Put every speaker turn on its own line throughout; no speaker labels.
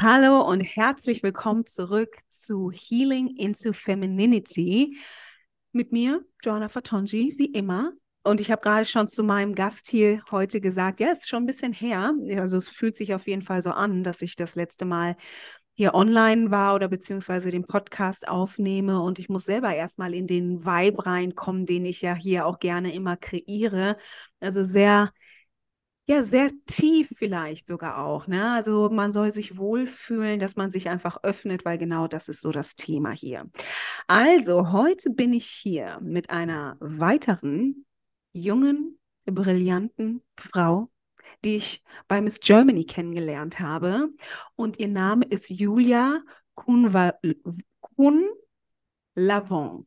Hallo und herzlich willkommen zurück zu Healing into Femininity mit mir, Joanna Fatonji, wie immer. Und ich habe gerade schon zu meinem Gast hier heute gesagt, ja, es ist schon ein bisschen her. Also es fühlt sich auf jeden Fall so an, dass ich das letzte Mal hier online war oder beziehungsweise den Podcast aufnehme und ich muss selber erstmal in den Vibe reinkommen, den ich ja hier auch gerne immer kreiere. Also sehr ja, sehr tief vielleicht sogar auch. Ne? Also man soll sich wohlfühlen, dass man sich einfach öffnet, weil genau das ist so das Thema hier. Also heute bin ich hier mit einer weiteren jungen, brillanten Frau, die ich bei Miss Germany kennengelernt habe. Und ihr Name ist Julia. Kuhn Lavon,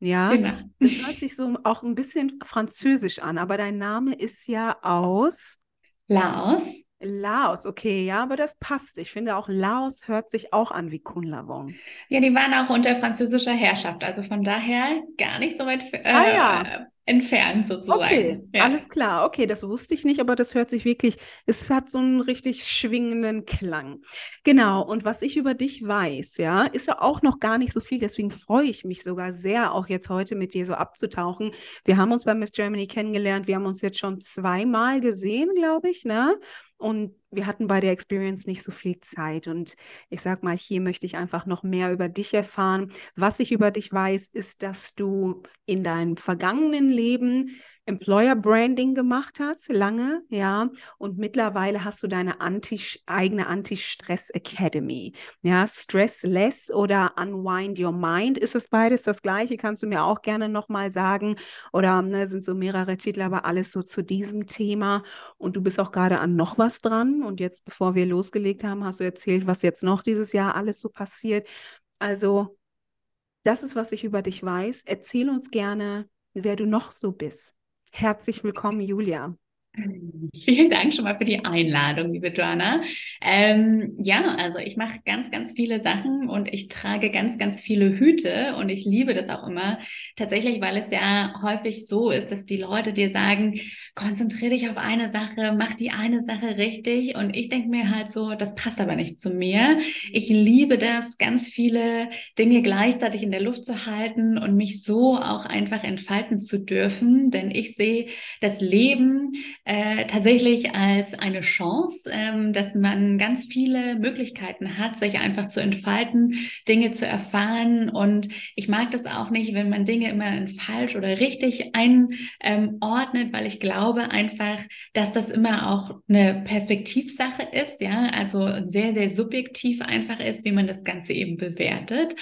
ja. Genau. Das hört sich so auch ein bisschen französisch an, aber dein Name ist ja aus
Laos.
Laos, okay, ja, aber das passt. Ich finde auch Laos hört sich auch an wie Kun Lavon.
Ja, die waren auch unter französischer Herrschaft, also von daher gar nicht so weit äh, ah, ja entfernt sozusagen.
Okay, ja. alles klar. Okay, das wusste ich nicht, aber das hört sich wirklich, es hat so einen richtig schwingenden Klang. Genau, und was ich über dich weiß, ja, ist ja auch noch gar nicht so viel, deswegen freue ich mich sogar sehr, auch jetzt heute mit dir so abzutauchen. Wir haben uns bei Miss Germany kennengelernt, wir haben uns jetzt schon zweimal gesehen, glaube ich, ne? Und wir hatten bei der Experience nicht so viel Zeit. Und ich sag mal, hier möchte ich einfach noch mehr über dich erfahren. Was ich über dich weiß, ist, dass du in deinem vergangenen Leben Employer Branding gemacht hast, lange, ja, und mittlerweile hast du deine Anti eigene Anti-Stress Academy, ja, Stressless oder Unwind Your Mind, ist es beides das gleiche, kannst du mir auch gerne nochmal sagen, oder ne, sind so mehrere Titel, aber alles so zu diesem Thema. Und du bist auch gerade an noch was dran. Und jetzt, bevor wir losgelegt haben, hast du erzählt, was jetzt noch dieses Jahr alles so passiert, also das ist, was ich über dich weiß. Erzähl uns gerne, wer du noch so bist. Herzlich willkommen, Julia.
Vielen Dank schon mal für die Einladung, liebe Joanna. Ähm, ja, also ich mache ganz, ganz viele Sachen und ich trage ganz, ganz viele Hüte und ich liebe das auch immer. Tatsächlich, weil es ja häufig so ist, dass die Leute dir sagen, konzentriere dich auf eine Sache, mach die eine Sache richtig. Und ich denke mir halt so, das passt aber nicht zu mir. Ich liebe das, ganz viele Dinge gleichzeitig in der Luft zu halten und mich so auch einfach entfalten zu dürfen. Denn ich sehe das Leben äh, tatsächlich als eine Chance, ähm, dass man ganz viele Möglichkeiten hat, sich einfach zu entfalten, Dinge zu erfahren. Und ich mag das auch nicht, wenn man Dinge immer in falsch oder richtig einordnet, weil ich glaube einfach, dass das immer auch eine Perspektivsache ist, ja, also sehr, sehr subjektiv einfach ist, wie man das Ganze eben bewertet.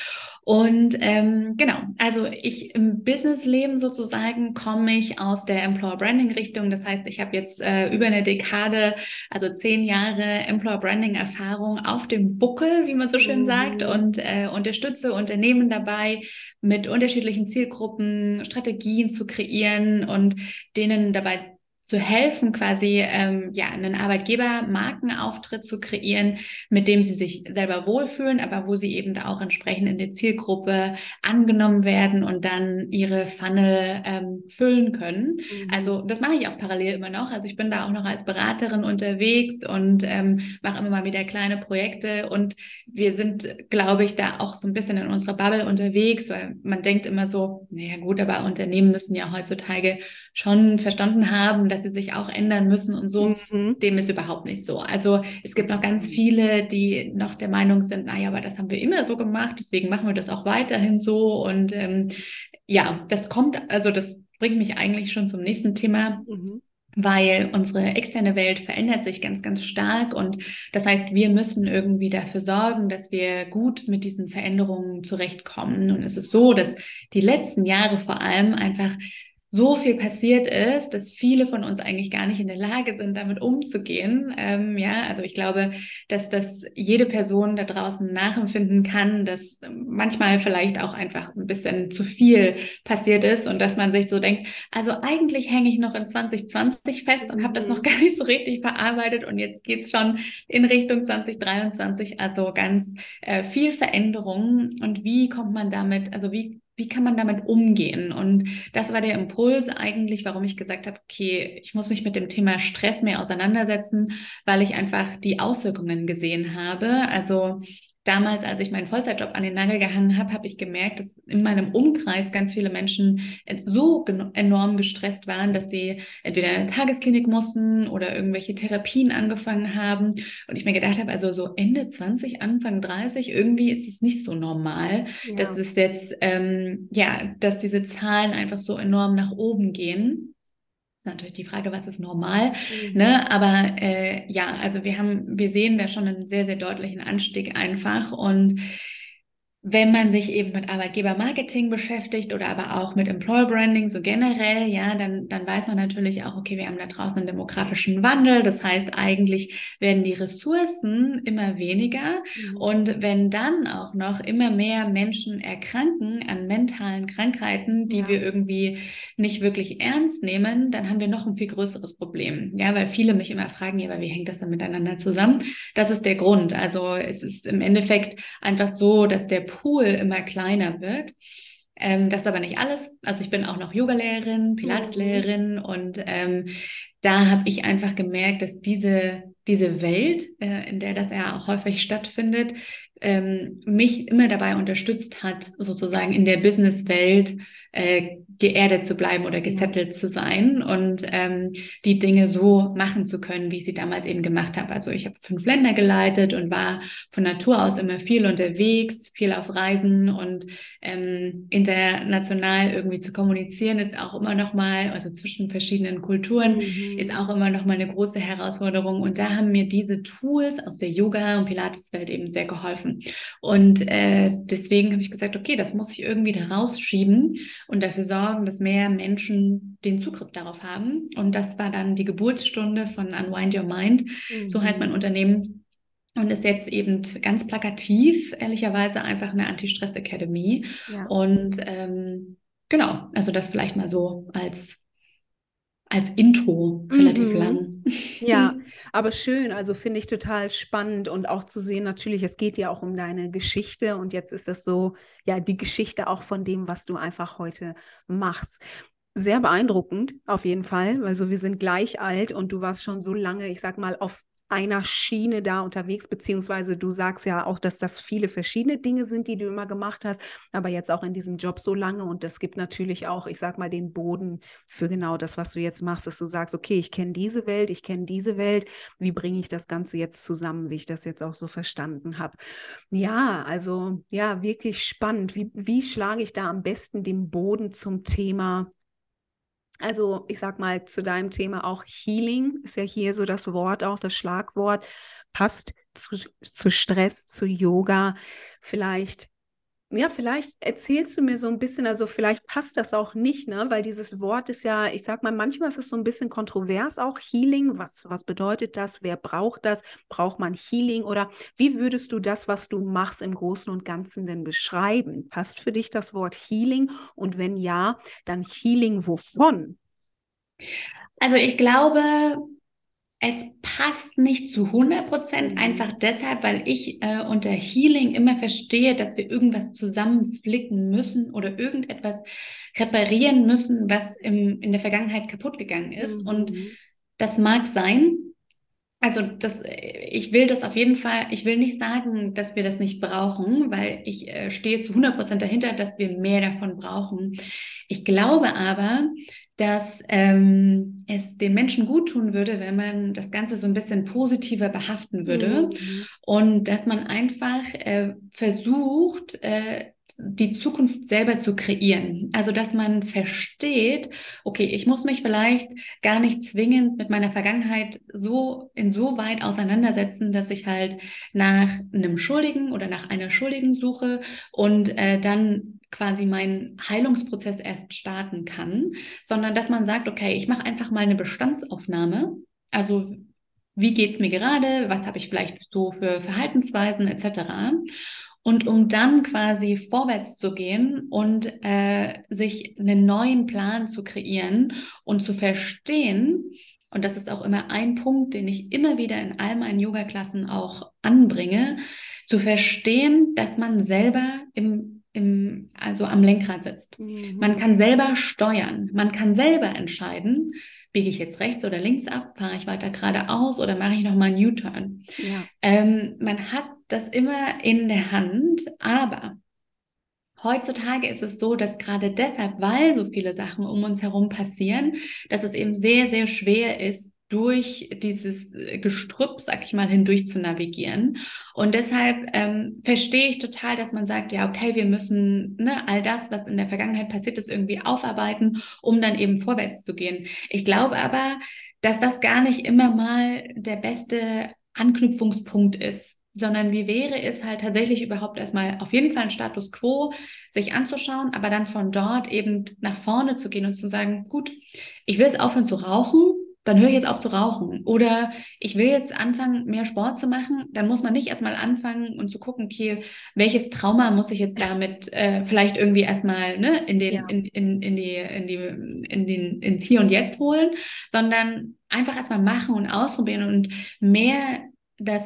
Und ähm, genau, also ich im Businessleben sozusagen komme ich aus der Employer Branding Richtung. Das heißt, ich habe jetzt äh, über eine Dekade, also zehn Jahre Employer Branding Erfahrung auf dem Buckel, wie man so schön mhm. sagt, und äh, unterstütze Unternehmen dabei, mit unterschiedlichen Zielgruppen Strategien zu kreieren und denen dabei zu helfen, quasi ähm, ja einen Arbeitgeber-Markenauftritt zu kreieren, mit dem sie sich selber wohlfühlen, aber wo sie eben da auch entsprechend in die Zielgruppe angenommen werden und dann ihre Funnel ähm, füllen können. Mhm. Also das mache ich auch parallel immer noch. Also ich bin da auch noch als Beraterin unterwegs und ähm, mache immer mal wieder kleine Projekte und wir sind, glaube ich, da auch so ein bisschen in unserer Bubble unterwegs, weil man denkt immer so, naja gut, aber Unternehmen müssen ja heutzutage schon verstanden haben, dass sie sich auch ändern müssen und so. Mhm. Dem ist überhaupt nicht so. Also es gibt noch ganz viele, die noch der Meinung sind, naja, aber das haben wir immer so gemacht, deswegen machen wir das auch weiterhin so. Und ähm, ja, das kommt, also das bringt mich eigentlich schon zum nächsten Thema. Mhm weil unsere externe Welt verändert sich ganz, ganz stark. Und das heißt, wir müssen irgendwie dafür sorgen, dass wir gut mit diesen Veränderungen zurechtkommen. Und es ist so, dass die letzten Jahre vor allem einfach so viel passiert ist, dass viele von uns eigentlich gar nicht in der Lage sind, damit umzugehen. Ähm, ja, also ich glaube, dass das jede Person da draußen nachempfinden kann, dass manchmal vielleicht auch einfach ein bisschen zu viel passiert ist und dass man sich so denkt, also eigentlich hänge ich noch in 2020 fest und habe das noch mhm. gar nicht so richtig verarbeitet und jetzt geht's schon in Richtung 2023. Also ganz äh, viel Veränderung und wie kommt man damit, also wie wie kann man damit umgehen? Und das war der Impuls eigentlich, warum ich gesagt habe, okay, ich muss mich mit dem Thema Stress mehr auseinandersetzen, weil ich einfach die Auswirkungen gesehen habe. Also damals, als ich meinen Vollzeitjob an den Nagel gehangen habe, habe ich gemerkt, dass in meinem Umkreis ganz viele Menschen so enorm gestresst waren, dass sie entweder in eine Tagesklinik mussten oder irgendwelche Therapien angefangen haben. Und ich mir gedacht habe, also so Ende 20, Anfang 30, irgendwie ist es nicht so normal, ja. dass es jetzt, ähm, ja, dass diese Zahlen einfach so enorm nach oben gehen ist natürlich die Frage, was ist normal, mhm. ne? Aber äh, ja, also wir haben, wir sehen da schon einen sehr, sehr deutlichen Anstieg einfach und wenn man sich eben mit Arbeitgebermarketing beschäftigt oder aber auch mit Employer Branding so generell, ja, dann, dann weiß man natürlich auch, okay, wir haben da draußen einen demografischen Wandel. Das heißt, eigentlich werden die Ressourcen immer weniger. Mhm. Und wenn dann auch noch immer mehr Menschen erkranken an mentalen Krankheiten, die ja. wir irgendwie nicht wirklich ernst nehmen, dann haben wir noch ein viel größeres Problem. Ja, weil viele mich immer fragen, ja, aber wie hängt das dann miteinander zusammen? Das ist der Grund. Also es ist im Endeffekt einfach so, dass der Pool immer kleiner wird. Ähm, das ist aber nicht alles. Also ich bin auch noch Yogalehrerin, Pilateslehrerin mhm. und ähm, da habe ich einfach gemerkt, dass diese, diese Welt, äh, in der das ja auch häufig stattfindet, ähm, mich immer dabei unterstützt hat, sozusagen in der Businesswelt äh, geerdet zu bleiben oder gesettelt zu sein und ähm, die Dinge so machen zu können, wie ich sie damals eben gemacht habe. Also ich habe fünf Länder geleitet und war von Natur aus immer viel unterwegs, viel auf Reisen und ähm, international irgendwie zu kommunizieren ist auch immer noch mal, also zwischen verschiedenen Kulturen mhm. ist auch immer noch mal eine große Herausforderung. Und da haben mir diese Tools aus der Yoga- und Pilates-Welt eben sehr geholfen. Und äh, deswegen habe ich gesagt, okay, das muss ich irgendwie da rausschieben und dafür sorgen, dass mehr Menschen den Zugriff darauf haben. Und das war dann die Geburtsstunde von Unwind Your Mind. Mhm. So heißt mein mhm. Unternehmen. Und ist jetzt eben ganz plakativ, ehrlicherweise einfach eine Anti-Stress Academy. Ja. Und ähm, genau, also das vielleicht mal so als als Intro relativ mhm. lang.
Ja, aber schön, also finde ich total spannend und auch zu sehen, natürlich, es geht ja auch um deine Geschichte und jetzt ist das so, ja, die Geschichte auch von dem, was du einfach heute machst. Sehr beeindruckend, auf jeden Fall. Also wir sind gleich alt und du warst schon so lange, ich sag mal, auf einer Schiene da unterwegs, beziehungsweise du sagst ja auch, dass das viele verschiedene Dinge sind, die du immer gemacht hast, aber jetzt auch in diesem Job so lange und das gibt natürlich auch, ich sag mal, den Boden für genau das, was du jetzt machst, dass du sagst, okay, ich kenne diese Welt, ich kenne diese Welt, wie bringe ich das Ganze jetzt zusammen, wie ich das jetzt auch so verstanden habe. Ja, also ja, wirklich spannend. Wie, wie schlage ich da am besten den Boden zum Thema also ich sag mal zu deinem Thema auch Healing ist ja hier so das Wort, auch das Schlagwort, passt zu, zu Stress, zu Yoga. Vielleicht ja, vielleicht erzählst du mir so ein bisschen, also vielleicht passt das auch nicht, ne? Weil dieses Wort ist ja, ich sag mal, manchmal ist es so ein bisschen kontrovers auch, Healing. Was, was bedeutet das? Wer braucht das? Braucht man Healing? Oder wie würdest du das, was du machst, im Großen und Ganzen denn beschreiben? Passt für dich das Wort Healing? Und wenn ja, dann Healing wovon?
Also ich glaube, es passt nicht zu 100 Prozent, einfach deshalb, weil ich äh, unter Healing immer verstehe, dass wir irgendwas zusammenflicken müssen oder irgendetwas reparieren müssen, was im, in der Vergangenheit kaputt gegangen ist. Mhm. Und das mag sein. Also das, ich will das auf jeden Fall, ich will nicht sagen, dass wir das nicht brauchen, weil ich äh, stehe zu 100 Prozent dahinter, dass wir mehr davon brauchen. Ich glaube aber, dass ähm, es den Menschen gut tun würde, wenn man das Ganze so ein bisschen positiver behaften würde mhm. und dass man einfach äh, versucht, äh, die Zukunft selber zu kreieren. Also, dass man versteht, okay, ich muss mich vielleicht gar nicht zwingend mit meiner Vergangenheit so insoweit auseinandersetzen, dass ich halt nach einem Schuldigen oder nach einer Schuldigen suche und äh, dann quasi meinen Heilungsprozess erst starten kann, sondern dass man sagt, okay, ich mache einfach mal eine Bestandsaufnahme. Also wie geht es mir gerade? Was habe ich vielleicht so für Verhaltensweisen etc. Und um dann quasi vorwärts zu gehen und äh, sich einen neuen Plan zu kreieren und zu verstehen, und das ist auch immer ein Punkt, den ich immer wieder in all meinen Yoga-Klassen auch anbringe, zu verstehen, dass man selber im im, also am Lenkrad sitzt. Mhm. Man kann selber steuern, man kann selber entscheiden, biege ich jetzt rechts oder links ab, fahre ich weiter geradeaus oder mache ich nochmal einen U-Turn. Ja. Ähm, man hat das immer in der Hand, aber Heutzutage ist es so, dass gerade deshalb, weil so viele Sachen um uns herum passieren, dass es eben sehr, sehr schwer ist, durch dieses äh, Gestrüpp, sag ich mal, hindurch zu navigieren. Und deshalb ähm, verstehe ich total, dass man sagt, ja, okay, wir müssen ne, all das, was in der Vergangenheit passiert ist, irgendwie aufarbeiten, um dann eben vorwärts zu gehen. Ich glaube aber, dass das gar nicht immer mal der beste Anknüpfungspunkt ist, sondern wie wäre es halt tatsächlich überhaupt erstmal auf jeden Fall ein Status quo sich anzuschauen, aber dann von dort eben nach vorne zu gehen und zu sagen, gut, ich will jetzt aufhören zu rauchen, dann höre ich jetzt auf zu rauchen. Oder ich will jetzt anfangen, mehr Sport zu machen. Dann muss man nicht erstmal anfangen und zu gucken, okay, welches Trauma muss ich jetzt damit äh, vielleicht irgendwie erstmal ne, in den, ja. in, in, in die, in die, in den, ins Hier und Jetzt holen, sondern einfach erstmal machen und ausprobieren und mehr das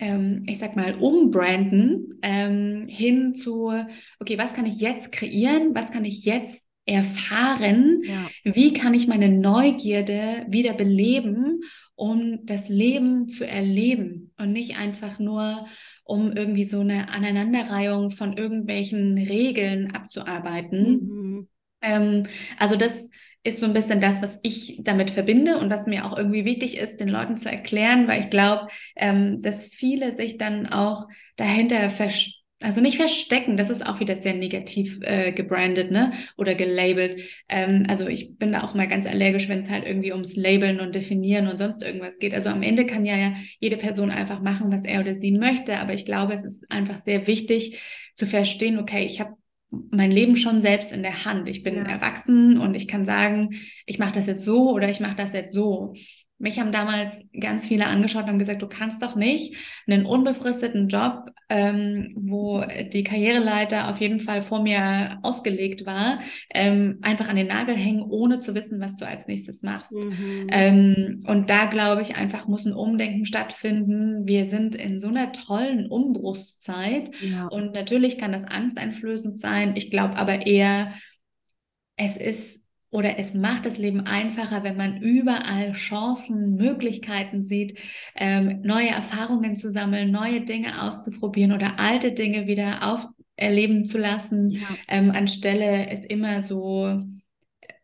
ähm, ich sag mal, umbranden ähm, hin zu, okay, was kann ich jetzt kreieren, was kann ich jetzt erfahren, ja. wie kann ich meine Neugierde wieder beleben, um das Leben zu erleben und nicht einfach nur, um irgendwie so eine Aneinanderreihung von irgendwelchen Regeln abzuarbeiten. Mhm. Ähm, also das ist so ein bisschen das, was ich damit verbinde und was mir auch irgendwie wichtig ist, den Leuten zu erklären, weil ich glaube, ähm, dass viele sich dann auch dahinter verstehen also nicht verstecken, das ist auch wieder sehr negativ äh, gebrandet, ne? Oder gelabelt. Ähm, also ich bin da auch mal ganz allergisch, wenn es halt irgendwie ums Labeln und Definieren und sonst irgendwas geht. Also am Ende kann ja, ja jede Person einfach machen, was er oder sie möchte. Aber ich glaube, es ist einfach sehr wichtig zu verstehen, okay, ich habe mein Leben schon selbst in der Hand. Ich bin ja. erwachsen und ich kann sagen, ich mache das jetzt so oder ich mache das jetzt so. Mich haben damals ganz viele angeschaut und haben gesagt, du kannst doch nicht einen unbefristeten Job, ähm, wo die Karriereleiter auf jeden Fall vor mir ausgelegt war, ähm, einfach an den Nagel hängen, ohne zu wissen, was du als nächstes machst. Mhm. Ähm, und da glaube ich einfach muss ein Umdenken stattfinden. Wir sind in so einer tollen Umbruchszeit ja. und natürlich kann das angsteinflößend sein. Ich glaube aber eher, es ist oder es macht das Leben einfacher, wenn man überall Chancen, Möglichkeiten sieht, ähm, neue Erfahrungen zu sammeln, neue Dinge auszuprobieren oder alte Dinge wieder auferleben zu lassen, ja. ähm, anstelle es immer so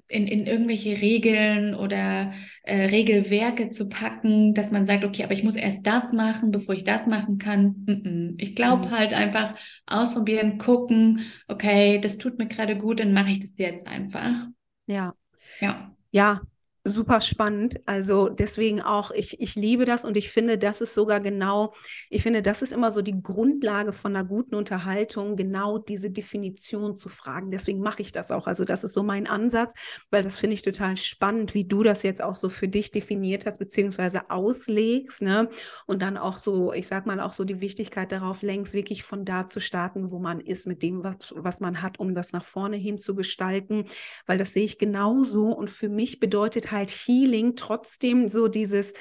in, in irgendwelche Regeln oder äh, Regelwerke zu packen, dass man sagt, okay, aber ich muss erst das machen, bevor ich das machen kann. Ich glaube mhm. halt einfach ausprobieren, gucken, okay, das tut mir gerade gut, dann mache ich das jetzt einfach.
Ja. Ja. Ja, super spannend. Also deswegen auch, ich, ich liebe das und ich finde, das ist sogar genau, ich finde, das ist immer so die Grundlage von einer guten Unterhaltung, genau diese Definition zu fragen. Deswegen mache ich das auch. Also das ist so mein Ansatz, weil das finde ich total spannend, wie du das jetzt auch so für dich definiert hast, beziehungsweise auslegst, ne? Und dann auch so, ich sag mal, auch so die Wichtigkeit darauf längst, wirklich von da zu starten, wo man ist, mit dem, was, was man hat, um das nach vorne hin zu gestalten. Weil das sehe ich genauso. Und für mich bedeutet halt halt Healing trotzdem so dieses,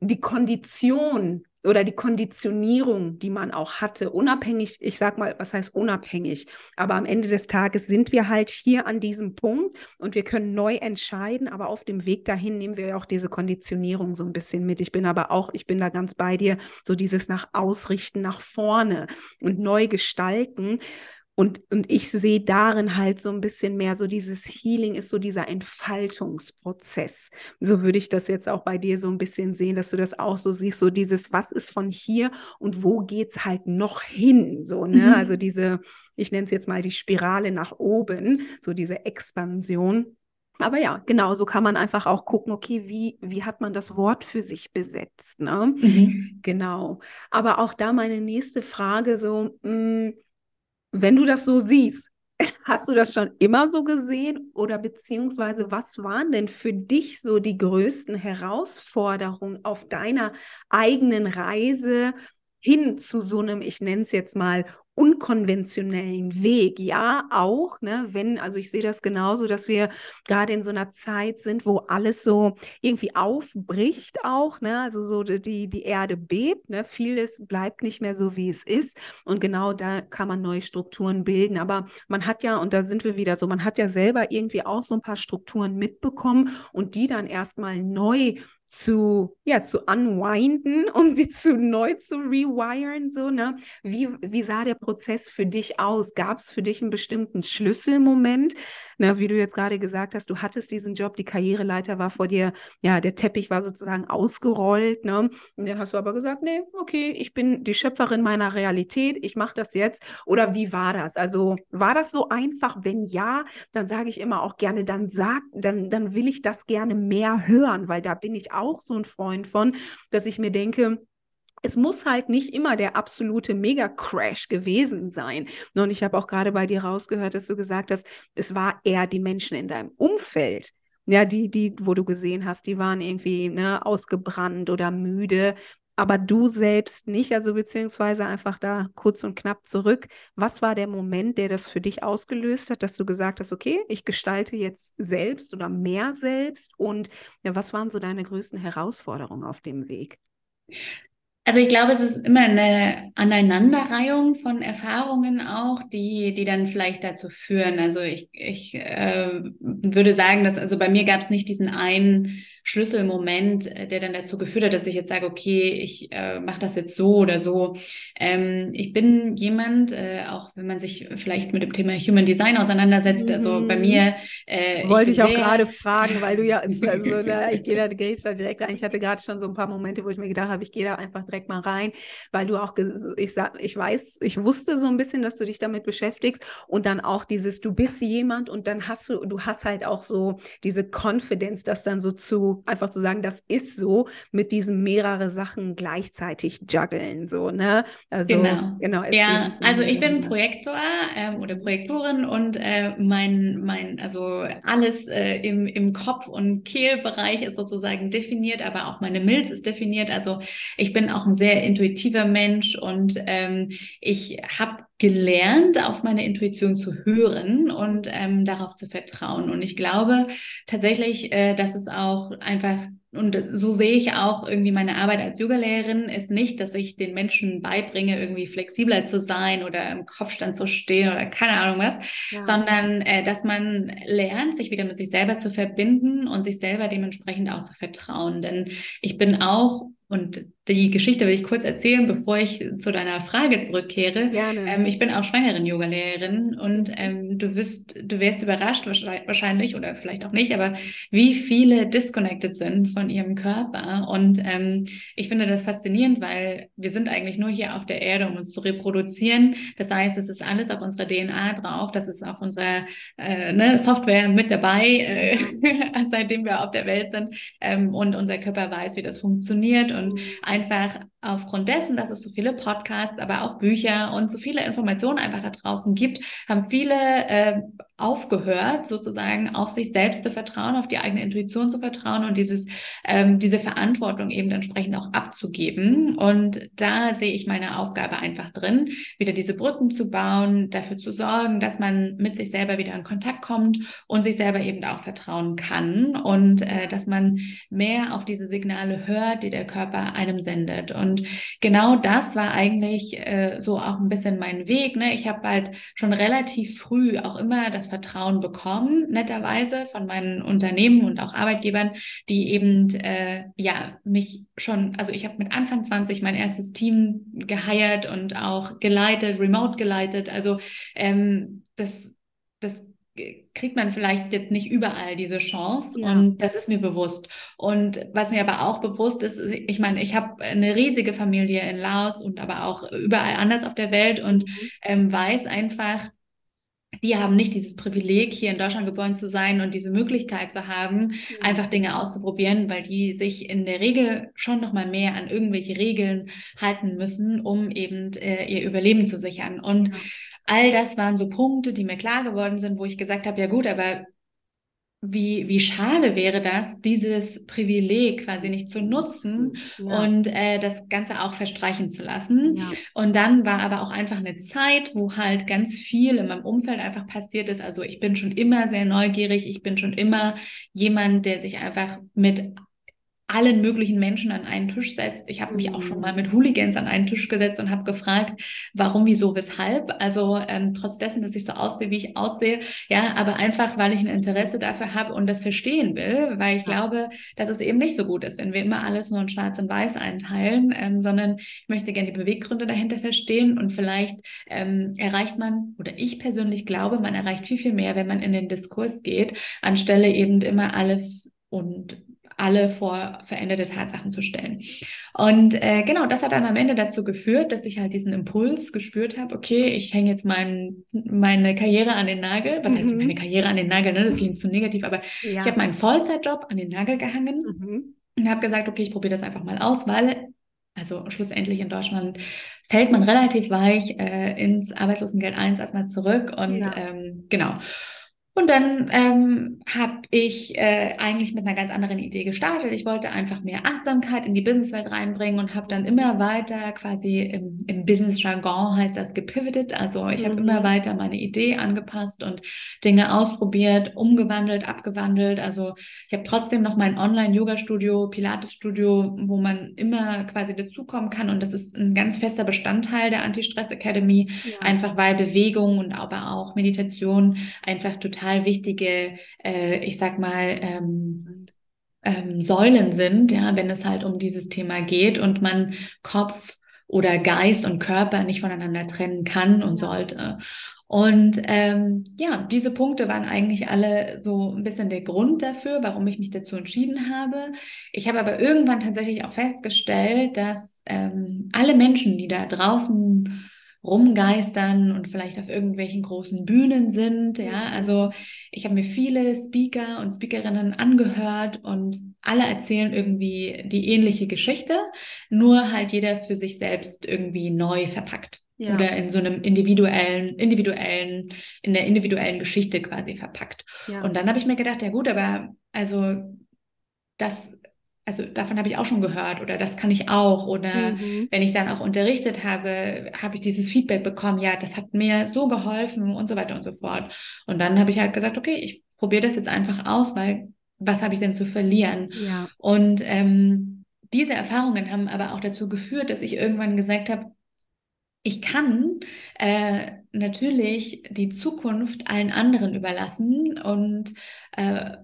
die Kondition oder die Konditionierung, die man auch hatte, unabhängig, ich sag mal, was heißt unabhängig, aber am Ende des Tages sind wir halt hier an diesem Punkt und wir können neu entscheiden, aber auf dem Weg dahin nehmen wir auch diese Konditionierung so ein bisschen mit. Ich bin aber auch, ich bin da ganz bei dir, so dieses nach Ausrichten, nach vorne und neu gestalten. Und, und ich sehe darin halt so ein bisschen mehr so dieses Healing ist so dieser Entfaltungsprozess. So würde ich das jetzt auch bei dir so ein bisschen sehen, dass du das auch so siehst, so dieses, was ist von hier und wo geht es halt noch hin? So, ne? Mhm. Also diese, ich nenne es jetzt mal die Spirale nach oben, so diese Expansion. Aber ja, genau, so kann man einfach auch gucken, okay, wie, wie hat man das Wort für sich besetzt? Ne? Mhm. Genau. Aber auch da meine nächste Frage, so, mh, hm, wenn du das so siehst, hast du das schon immer so gesehen? Oder beziehungsweise was waren denn für dich so die größten Herausforderungen auf deiner eigenen Reise hin zu so einem, ich nenne es jetzt mal, unkonventionellen Weg. Ja, auch, ne, wenn, also ich sehe das genauso, dass wir gerade in so einer Zeit sind, wo alles so irgendwie aufbricht auch, ne, also so die, die Erde bebt, ne, vieles bleibt nicht mehr so, wie es ist. Und genau da kann man neue Strukturen bilden, aber man hat ja, und da sind wir wieder so, man hat ja selber irgendwie auch so ein paar Strukturen mitbekommen und die dann erstmal neu zu, ja, zu unwinden, um sie zu neu zu rewiren, so, ne? Wie, wie sah der Prozess für dich aus? Gab es für dich einen bestimmten Schlüsselmoment? Ne, wie du jetzt gerade gesagt hast, du hattest diesen Job, die Karriereleiter war vor dir, ja, der Teppich war sozusagen ausgerollt, ne? Und dann hast du aber gesagt, nee, okay, ich bin die Schöpferin meiner Realität, ich mache das jetzt. Oder wie war das? Also war das so einfach? Wenn ja, dann sage ich immer auch gerne, dann sag, dann, dann will ich das gerne mehr hören, weil da bin ich auch so ein Freund von, dass ich mir denke, es muss halt nicht immer der absolute Mega-Crash gewesen sein. Und ich habe auch gerade bei dir rausgehört, dass du gesagt hast, es war eher die Menschen in deinem Umfeld, ja, die, die, wo du gesehen hast, die waren irgendwie ne, ausgebrannt oder müde, aber du selbst nicht, also beziehungsweise einfach da kurz und knapp zurück. Was war der Moment, der das für dich ausgelöst hat, dass du gesagt hast, okay, ich gestalte jetzt selbst oder mehr selbst und ja, was waren so deine größten Herausforderungen auf dem Weg?
Also ich glaube, es ist immer eine Aneinanderreihung von Erfahrungen auch, die, die dann vielleicht dazu führen. Also ich, ich äh, würde sagen, dass also bei mir gab es nicht diesen einen Schlüsselmoment, äh, der dann dazu geführt hat, dass ich jetzt sage, okay, ich äh, mache das jetzt so oder so. Ähm, ich bin jemand, äh, auch wenn man sich vielleicht mit dem Thema Human Design auseinandersetzt, mhm. also bei mhm. mir.
Äh, Wollte ich, ich auch gerade fragen, weil du ja, also, ne, ich gehe da, geh da direkt rein. Ich hatte gerade schon so ein paar Momente, wo ich mir gedacht habe, ich gehe da einfach direkt mal rein, weil du auch, ich sag, ich weiß, ich wusste so ein bisschen, dass du dich damit beschäftigst und dann auch dieses, du bist jemand und dann hast du, du hast halt auch so diese Confidence, das dann so zu einfach zu sagen, das ist so, mit diesen mehrere Sachen gleichzeitig juggeln, so, ne?
Also, genau. genau ja, also ich bin Projektor ähm, oder Projektorin und äh, mein, mein, also alles äh, im, im Kopf- und Kehlbereich ist sozusagen definiert, aber auch meine Milz ist definiert. Also ich bin auch ein sehr intuitiver Mensch und ähm, ich habe gelernt, auf meine Intuition zu hören und ähm, darauf zu vertrauen. Und ich glaube tatsächlich, äh, dass es auch einfach und so sehe ich auch irgendwie meine Arbeit als Yogalehrerin ist nicht, dass ich den Menschen beibringe, irgendwie flexibler zu sein oder im Kopfstand zu stehen oder keine Ahnung was, ja. sondern äh, dass man lernt, sich wieder mit sich selber zu verbinden und sich selber dementsprechend auch zu vertrauen. Denn ich bin auch und die Geschichte will ich kurz erzählen, bevor ich zu deiner Frage zurückkehre. Ähm, ich bin auch Schwangeren-Yoga-Lehrerin und ähm, du wirst, du wärst überrascht wahrscheinlich oder vielleicht auch nicht, aber wie viele disconnected sind von ihrem Körper. Und ähm, ich finde das faszinierend, weil wir sind eigentlich nur hier auf der Erde, um uns zu reproduzieren. Das heißt, es ist alles auf unserer DNA drauf, das ist auf unserer äh, ne, Software mit dabei, äh, seitdem wir auf der Welt sind. Ähm, und unser Körper weiß, wie das funktioniert und mhm. Einfach aufgrund dessen, dass es so viele Podcasts, aber auch Bücher und so viele Informationen einfach da draußen gibt, haben viele äh, aufgehört, sozusagen auf sich selbst zu vertrauen, auf die eigene Intuition zu vertrauen und dieses, ähm, diese Verantwortung eben entsprechend auch abzugeben. Und da sehe ich meine Aufgabe einfach drin, wieder diese Brücken zu bauen, dafür zu sorgen, dass man mit sich selber wieder in Kontakt kommt und sich selber eben auch vertrauen kann und äh, dass man mehr auf diese Signale hört, die der Körper einem sendet. Und und genau das war eigentlich äh, so auch ein bisschen mein Weg. Ne? Ich habe halt schon relativ früh auch immer das Vertrauen bekommen, netterweise von meinen Unternehmen und auch Arbeitgebern, die eben äh, ja mich schon, also ich habe mit Anfang 20 mein erstes Team geheiert und auch geleitet, remote geleitet. Also ähm, das, das kriegt man vielleicht jetzt nicht überall diese Chance ja. und das ist mir bewusst. Und was mir aber auch bewusst ist, ich meine, ich habe eine riesige Familie in Laos und aber auch überall anders auf der Welt und mhm. ähm, weiß einfach, die haben nicht dieses Privileg, hier in Deutschland geboren zu sein und diese Möglichkeit zu haben, mhm. einfach Dinge auszuprobieren, weil die sich in der Regel schon noch mal mehr an irgendwelche Regeln halten müssen, um eben äh, ihr Überleben zu sichern. Und all das waren so Punkte, die mir klar geworden sind, wo ich gesagt habe, ja gut, aber wie, wie schade wäre das, dieses Privileg quasi nicht zu nutzen ja. und äh, das Ganze auch verstreichen zu lassen. Ja. Und dann war aber auch einfach eine Zeit, wo halt ganz viel in meinem Umfeld einfach passiert ist. Also ich bin schon immer sehr neugierig, ich bin schon immer jemand, der sich einfach mit allen möglichen Menschen an einen Tisch setzt. Ich habe mich auch schon mal mit Hooligans an einen Tisch gesetzt und habe gefragt, warum, wieso, weshalb. Also ähm, trotz dessen, dass ich so aussehe, wie ich aussehe, ja, aber einfach, weil ich ein Interesse dafür habe und das verstehen will, weil ich glaube, dass es eben nicht so gut ist, wenn wir immer alles nur in Schwarz und Weiß einteilen, ähm, sondern ich möchte gerne die Beweggründe dahinter verstehen und vielleicht ähm, erreicht man, oder ich persönlich glaube, man erreicht viel, viel mehr, wenn man in den Diskurs geht, anstelle eben immer alles und alle vor veränderte Tatsachen zu stellen. Und äh, genau, das hat dann am Ende dazu geführt, dass ich halt diesen Impuls gespürt habe, okay, ich hänge jetzt mein, meine Karriere an den Nagel. Was mhm. heißt meine Karriere an den Nagel? Ne? Das klingt zu negativ, aber ja. ich habe meinen Vollzeitjob an den Nagel gehangen mhm. und habe gesagt, okay, ich probiere das einfach mal aus, weil also schlussendlich in Deutschland fällt man relativ weich äh, ins Arbeitslosengeld 1 erstmal zurück und ja. ähm, genau. Und dann ähm, habe ich äh, eigentlich mit einer ganz anderen Idee gestartet. Ich wollte einfach mehr Achtsamkeit in die Businesswelt reinbringen und habe dann immer weiter quasi im, im Business-Jargon heißt das gepivotet. Also ich mhm. habe immer weiter meine Idee angepasst und Dinge ausprobiert, umgewandelt, abgewandelt. Also ich habe trotzdem noch mein Online-Yoga-Studio, Pilates-Studio, wo man immer quasi dazukommen kann. Und das ist ein ganz fester Bestandteil der Anti-Stress Academy, ja. einfach weil Bewegung und aber auch Meditation einfach total total wichtige, äh, ich sag mal, ähm, ähm, Säulen sind, ja, wenn es halt um dieses Thema geht und man Kopf oder Geist und Körper nicht voneinander trennen kann und sollte. Und ähm, ja, diese Punkte waren eigentlich alle so ein bisschen der Grund dafür, warum ich mich dazu entschieden habe. Ich habe aber irgendwann tatsächlich auch festgestellt, dass ähm, alle Menschen, die da draußen rumgeistern und vielleicht auf irgendwelchen großen Bühnen sind. Ja, mhm. also ich habe mir viele Speaker und Speakerinnen angehört und alle erzählen irgendwie die ähnliche Geschichte, nur halt jeder für sich selbst irgendwie neu verpackt. Ja. Oder in so einem individuellen, individuellen, in der individuellen Geschichte quasi verpackt. Ja. Und dann habe ich mir gedacht, ja gut, aber also das also davon habe ich auch schon gehört oder das kann ich auch oder mhm. wenn ich dann auch unterrichtet habe, habe ich dieses Feedback bekommen, ja, das hat mir so geholfen und so weiter und so fort. Und dann habe ich halt gesagt, okay, ich probiere das jetzt einfach aus, weil was habe ich denn zu verlieren? Ja. Und ähm, diese Erfahrungen haben aber auch dazu geführt, dass ich irgendwann gesagt habe, ich kann äh, natürlich die Zukunft allen anderen überlassen und äh,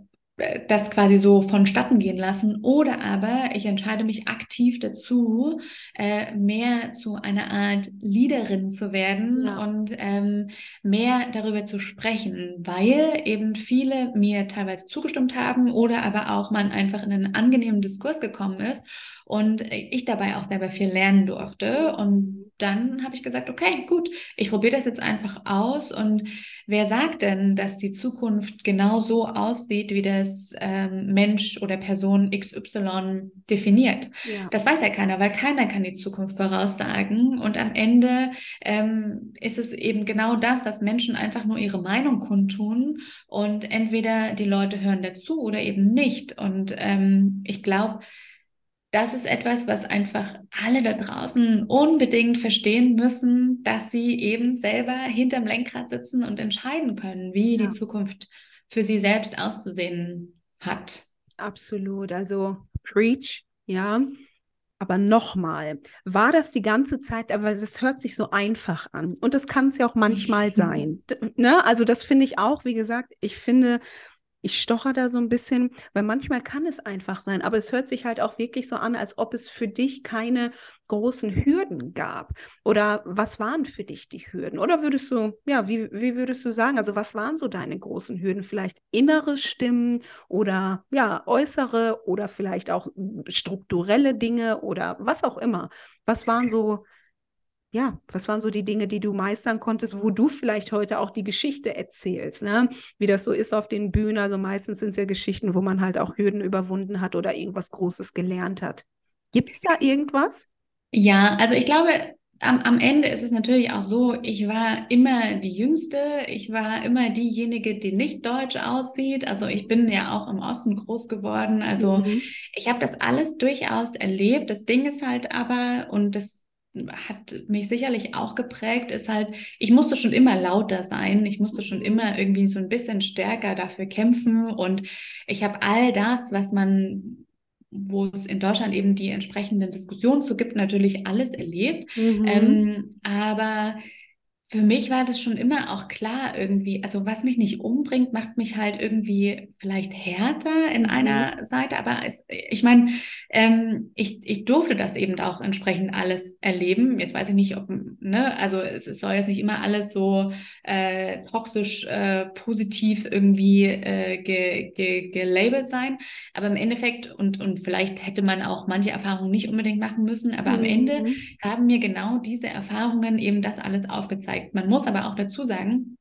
das quasi so vonstatten gehen lassen oder aber ich entscheide mich aktiv dazu, äh, mehr zu einer Art Leaderin zu werden ja. und ähm, mehr darüber zu sprechen, weil eben viele mir teilweise zugestimmt haben oder aber auch man einfach in einen angenehmen Diskurs gekommen ist und ich dabei auch selber viel lernen durfte. Und dann habe ich gesagt, okay, gut, ich probiere das jetzt einfach aus. Und wer sagt denn, dass die Zukunft genau so aussieht, wie das ähm, Mensch oder Person XY definiert? Ja. Das weiß ja keiner, weil keiner kann die Zukunft voraussagen. Und am Ende ähm, ist es eben genau das, dass Menschen einfach nur ihre Meinung kundtun und entweder die Leute hören dazu oder eben nicht. Und ähm, ich glaube, das ist etwas, was einfach alle da draußen unbedingt verstehen müssen, dass sie eben selber hinterm Lenkrad sitzen und entscheiden können, wie ja. die Zukunft für sie selbst auszusehen hat.
Absolut. Also preach, ja. Aber nochmal, war das die ganze Zeit, aber das hört sich so einfach an. Und das kann es ja auch manchmal sein. ne? Also das finde ich auch, wie gesagt, ich finde, ich stocher da so ein bisschen, weil manchmal kann es einfach sein, aber es hört sich halt auch wirklich so an, als ob es für dich keine großen Hürden gab. Oder was waren für dich die Hürden? Oder würdest du, ja, wie, wie würdest du sagen, also was waren so deine großen Hürden? Vielleicht innere Stimmen oder ja, äußere oder vielleicht auch strukturelle Dinge oder was auch immer. Was waren so ja, was waren so die Dinge, die du meistern konntest, wo du vielleicht heute auch die Geschichte erzählst, ne? Wie das so ist auf den Bühnen. Also meistens sind es ja Geschichten, wo man halt auch Hürden überwunden hat oder irgendwas Großes gelernt hat. Gibt es da irgendwas?
Ja, also ich glaube, am, am Ende ist es natürlich auch so, ich war immer die Jüngste, ich war immer diejenige, die nicht deutsch aussieht. Also ich bin ja auch im Osten groß geworden. Also mhm. ich habe das alles durchaus erlebt. Das Ding ist halt aber, und das hat mich sicherlich auch geprägt, ist halt, ich musste schon immer lauter sein, ich musste schon immer irgendwie so ein bisschen stärker dafür kämpfen und ich habe all das, was man wo es in Deutschland eben die entsprechenden Diskussionen zu gibt, natürlich alles erlebt. Mhm. Ähm, aber für mich war das schon immer auch klar irgendwie, also was mich nicht umbringt, macht mich halt irgendwie vielleicht härter in mhm. einer Seite, aber es, ich meine, ähm, ich, ich durfte das eben auch entsprechend alles erleben. Jetzt weiß ich nicht, ob, ne, also es, es soll jetzt nicht immer alles so äh, toxisch äh, positiv irgendwie äh, ge, ge, gelabelt sein, aber im Endeffekt und, und vielleicht hätte man auch manche Erfahrungen nicht unbedingt machen müssen, aber mhm. am Ende mhm. haben mir genau diese Erfahrungen eben das alles aufgezeigt zeigt. Man muss aber auch dazu sagen,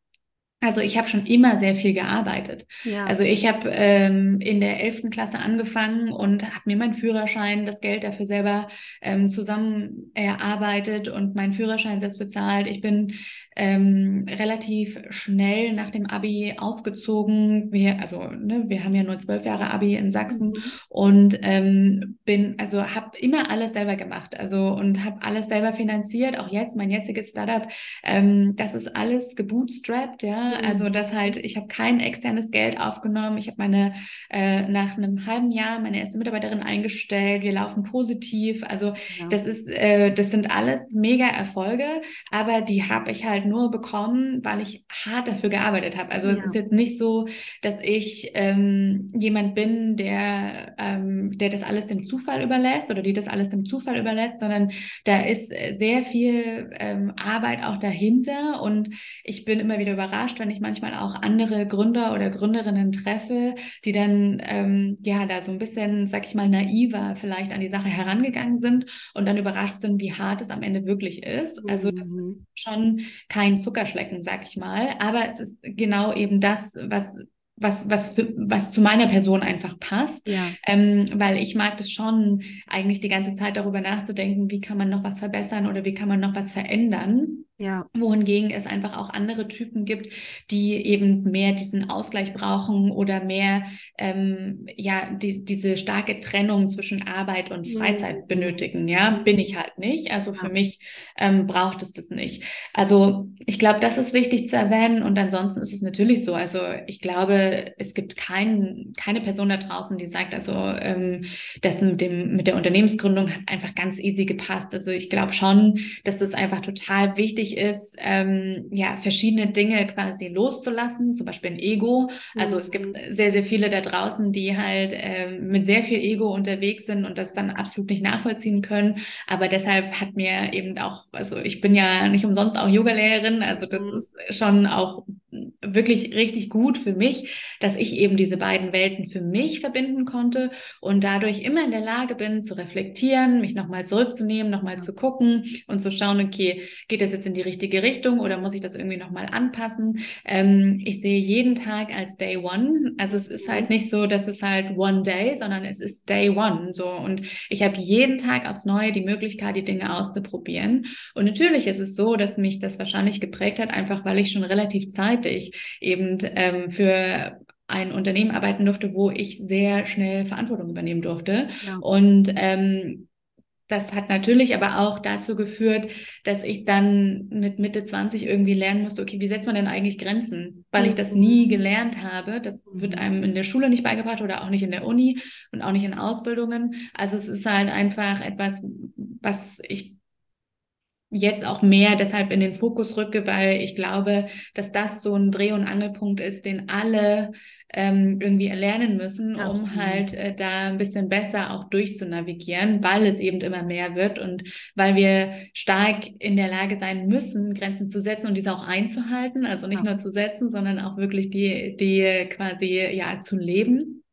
also ich habe schon immer sehr viel gearbeitet. Ja. Also ich habe ähm, in der 11. Klasse angefangen und habe mir meinen Führerschein, das Geld dafür selber ähm, zusammen erarbeitet und meinen Führerschein selbst bezahlt. Ich bin ähm, relativ schnell nach dem Abi ausgezogen. Wir, also ne, wir haben ja nur zwölf Jahre Abi in Sachsen mhm. und ähm, bin, also habe immer alles selber gemacht. Also und habe alles selber finanziert. Auch jetzt mein jetziges Startup, ähm, das ist alles gebootstrapped, ja. Also das halt, ich habe kein externes Geld aufgenommen. Ich habe meine äh, nach einem halben Jahr meine erste Mitarbeiterin eingestellt. Wir laufen positiv. Also ja. das ist, äh, das sind alles mega Erfolge, aber die habe ich halt nur bekommen, weil ich hart dafür gearbeitet habe. Also ja. es ist jetzt nicht so, dass ich ähm, jemand bin, der ähm, der das alles dem Zufall überlässt oder die das alles dem Zufall überlässt, sondern da ist sehr viel ähm, Arbeit auch dahinter und ich bin immer wieder überrascht, wenn ich manchmal auch andere Gründer oder Gründerinnen treffe, die dann ähm, ja da so ein bisschen, sag ich mal, naiver vielleicht an die Sache herangegangen sind und dann überrascht sind, wie hart es am Ende wirklich ist. Also das ist mhm. schon kein Zuckerschlecken, sag ich mal, aber es ist genau eben das, was was, was, für, was zu meiner Person einfach passt. Ja. Ähm, weil ich mag das schon, eigentlich die ganze Zeit darüber nachzudenken, wie kann man noch was verbessern oder wie kann man noch was verändern. Ja. Wohingegen es einfach auch andere Typen gibt, die eben mehr diesen Ausgleich brauchen oder mehr ähm, ja die, diese starke Trennung zwischen Arbeit und Freizeit mhm. benötigen. Ja, bin ich halt nicht. Also für mich ähm, braucht es das nicht. Also ich glaube, das ist wichtig zu erwähnen. Und ansonsten ist es natürlich so. Also ich glaube, es gibt kein, keine Person da draußen, die sagt, also ähm, das mit dem mit der Unternehmensgründung hat einfach ganz easy gepasst. Also ich glaube schon, dass es einfach total wichtig wichtig ist, ähm, ja, verschiedene Dinge quasi loszulassen, zum Beispiel ein Ego. Also mhm. es gibt mhm. sehr, sehr viele da draußen, die halt ähm, mit sehr viel Ego unterwegs sind und das dann absolut nicht nachvollziehen können. Aber deshalb hat mir eben auch, also ich bin ja nicht umsonst auch Yogalehrerin, also das mhm. ist schon auch wirklich richtig gut für mich, dass ich eben diese beiden Welten für mich verbinden konnte und dadurch immer in der Lage bin zu reflektieren, mich nochmal zurückzunehmen, nochmal zu gucken und zu schauen, okay, geht das jetzt in die richtige Richtung oder muss ich das irgendwie nochmal anpassen? Ähm, ich sehe jeden Tag als Day One. Also es ist halt nicht so, dass es halt One Day, sondern es ist Day One. So und ich habe jeden Tag aufs Neue die Möglichkeit, die Dinge auszuprobieren. Und natürlich ist es so, dass mich das wahrscheinlich geprägt hat, einfach weil ich schon relativ zeitig eben ähm, für ein Unternehmen arbeiten durfte, wo ich sehr schnell Verantwortung übernehmen durfte. Ja. Und ähm, das hat natürlich aber auch dazu geführt, dass ich dann mit Mitte 20 irgendwie lernen musste, okay, wie setzt man denn eigentlich Grenzen? Weil ich das nie mhm. gelernt habe. Das wird einem in der Schule nicht beigebracht oder auch nicht in der Uni und auch nicht in Ausbildungen. Also es ist halt einfach etwas, was ich jetzt auch mehr deshalb in den Fokus rücke, weil ich glaube, dass das so ein Dreh- und Angelpunkt ist, den alle ähm, irgendwie erlernen müssen, Absolut. um halt äh, da ein bisschen besser auch durchzunavigieren, weil es eben immer mehr wird und weil wir stark in der Lage sein müssen, Grenzen zu setzen und diese auch einzuhalten, also nicht ja. nur zu setzen, sondern auch wirklich die, die quasi ja zu leben.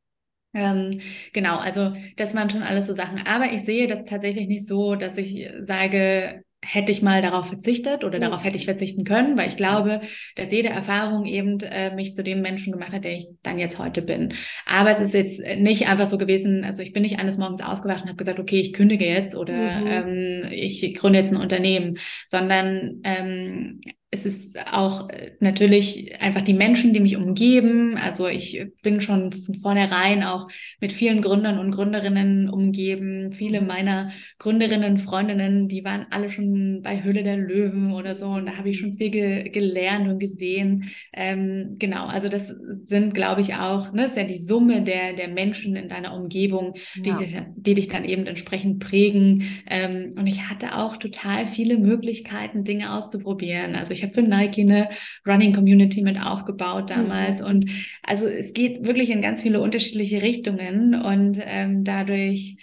Ähm, genau, also das waren schon alles so Sachen. Aber ich sehe das tatsächlich nicht so, dass ich sage, hätte ich mal darauf verzichtet oder darauf hätte ich verzichten können, weil ich glaube, dass jede Erfahrung eben äh, mich zu dem Menschen gemacht hat, der ich dann jetzt heute bin. Aber es ist jetzt nicht einfach so gewesen, also ich bin nicht eines Morgens aufgewacht und habe gesagt, okay, ich kündige jetzt oder mhm. ähm, ich gründe jetzt ein Unternehmen, sondern ähm, es ist auch äh, natürlich einfach die Menschen, die mich umgeben. Also ich bin schon von vornherein auch mit vielen Gründern und Gründerinnen umgeben. Viele meiner Gründerinnen, Freundinnen, die waren alle schon bei Höhle der Löwen oder so. Und da habe ich schon viel ge gelernt und gesehen. Ähm, genau, also das sind, glaube ich, auch, ne, ist ja die Summe der, der Menschen in deiner Umgebung, die, ja. dich, die dich dann eben entsprechend prägen. Ähm, und ich hatte auch total viele Möglichkeiten, Dinge auszuprobieren. Also ich ich habe für Nike eine Running Community mit aufgebaut damals. Mhm. Und also es geht wirklich in ganz viele unterschiedliche Richtungen. Und ähm, dadurch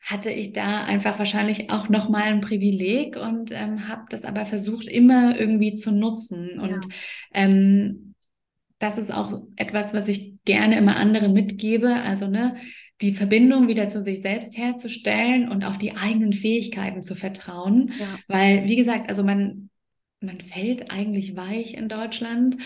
hatte ich da einfach wahrscheinlich auch nochmal ein Privileg und ähm, habe das aber versucht, immer irgendwie zu nutzen. Und ja. ähm, das ist auch etwas, was ich gerne immer andere mitgebe. Also, ne, die Verbindung wieder zu sich selbst herzustellen und auf die eigenen Fähigkeiten zu vertrauen. Ja. Weil, wie gesagt, also man man fällt eigentlich weich in Deutschland.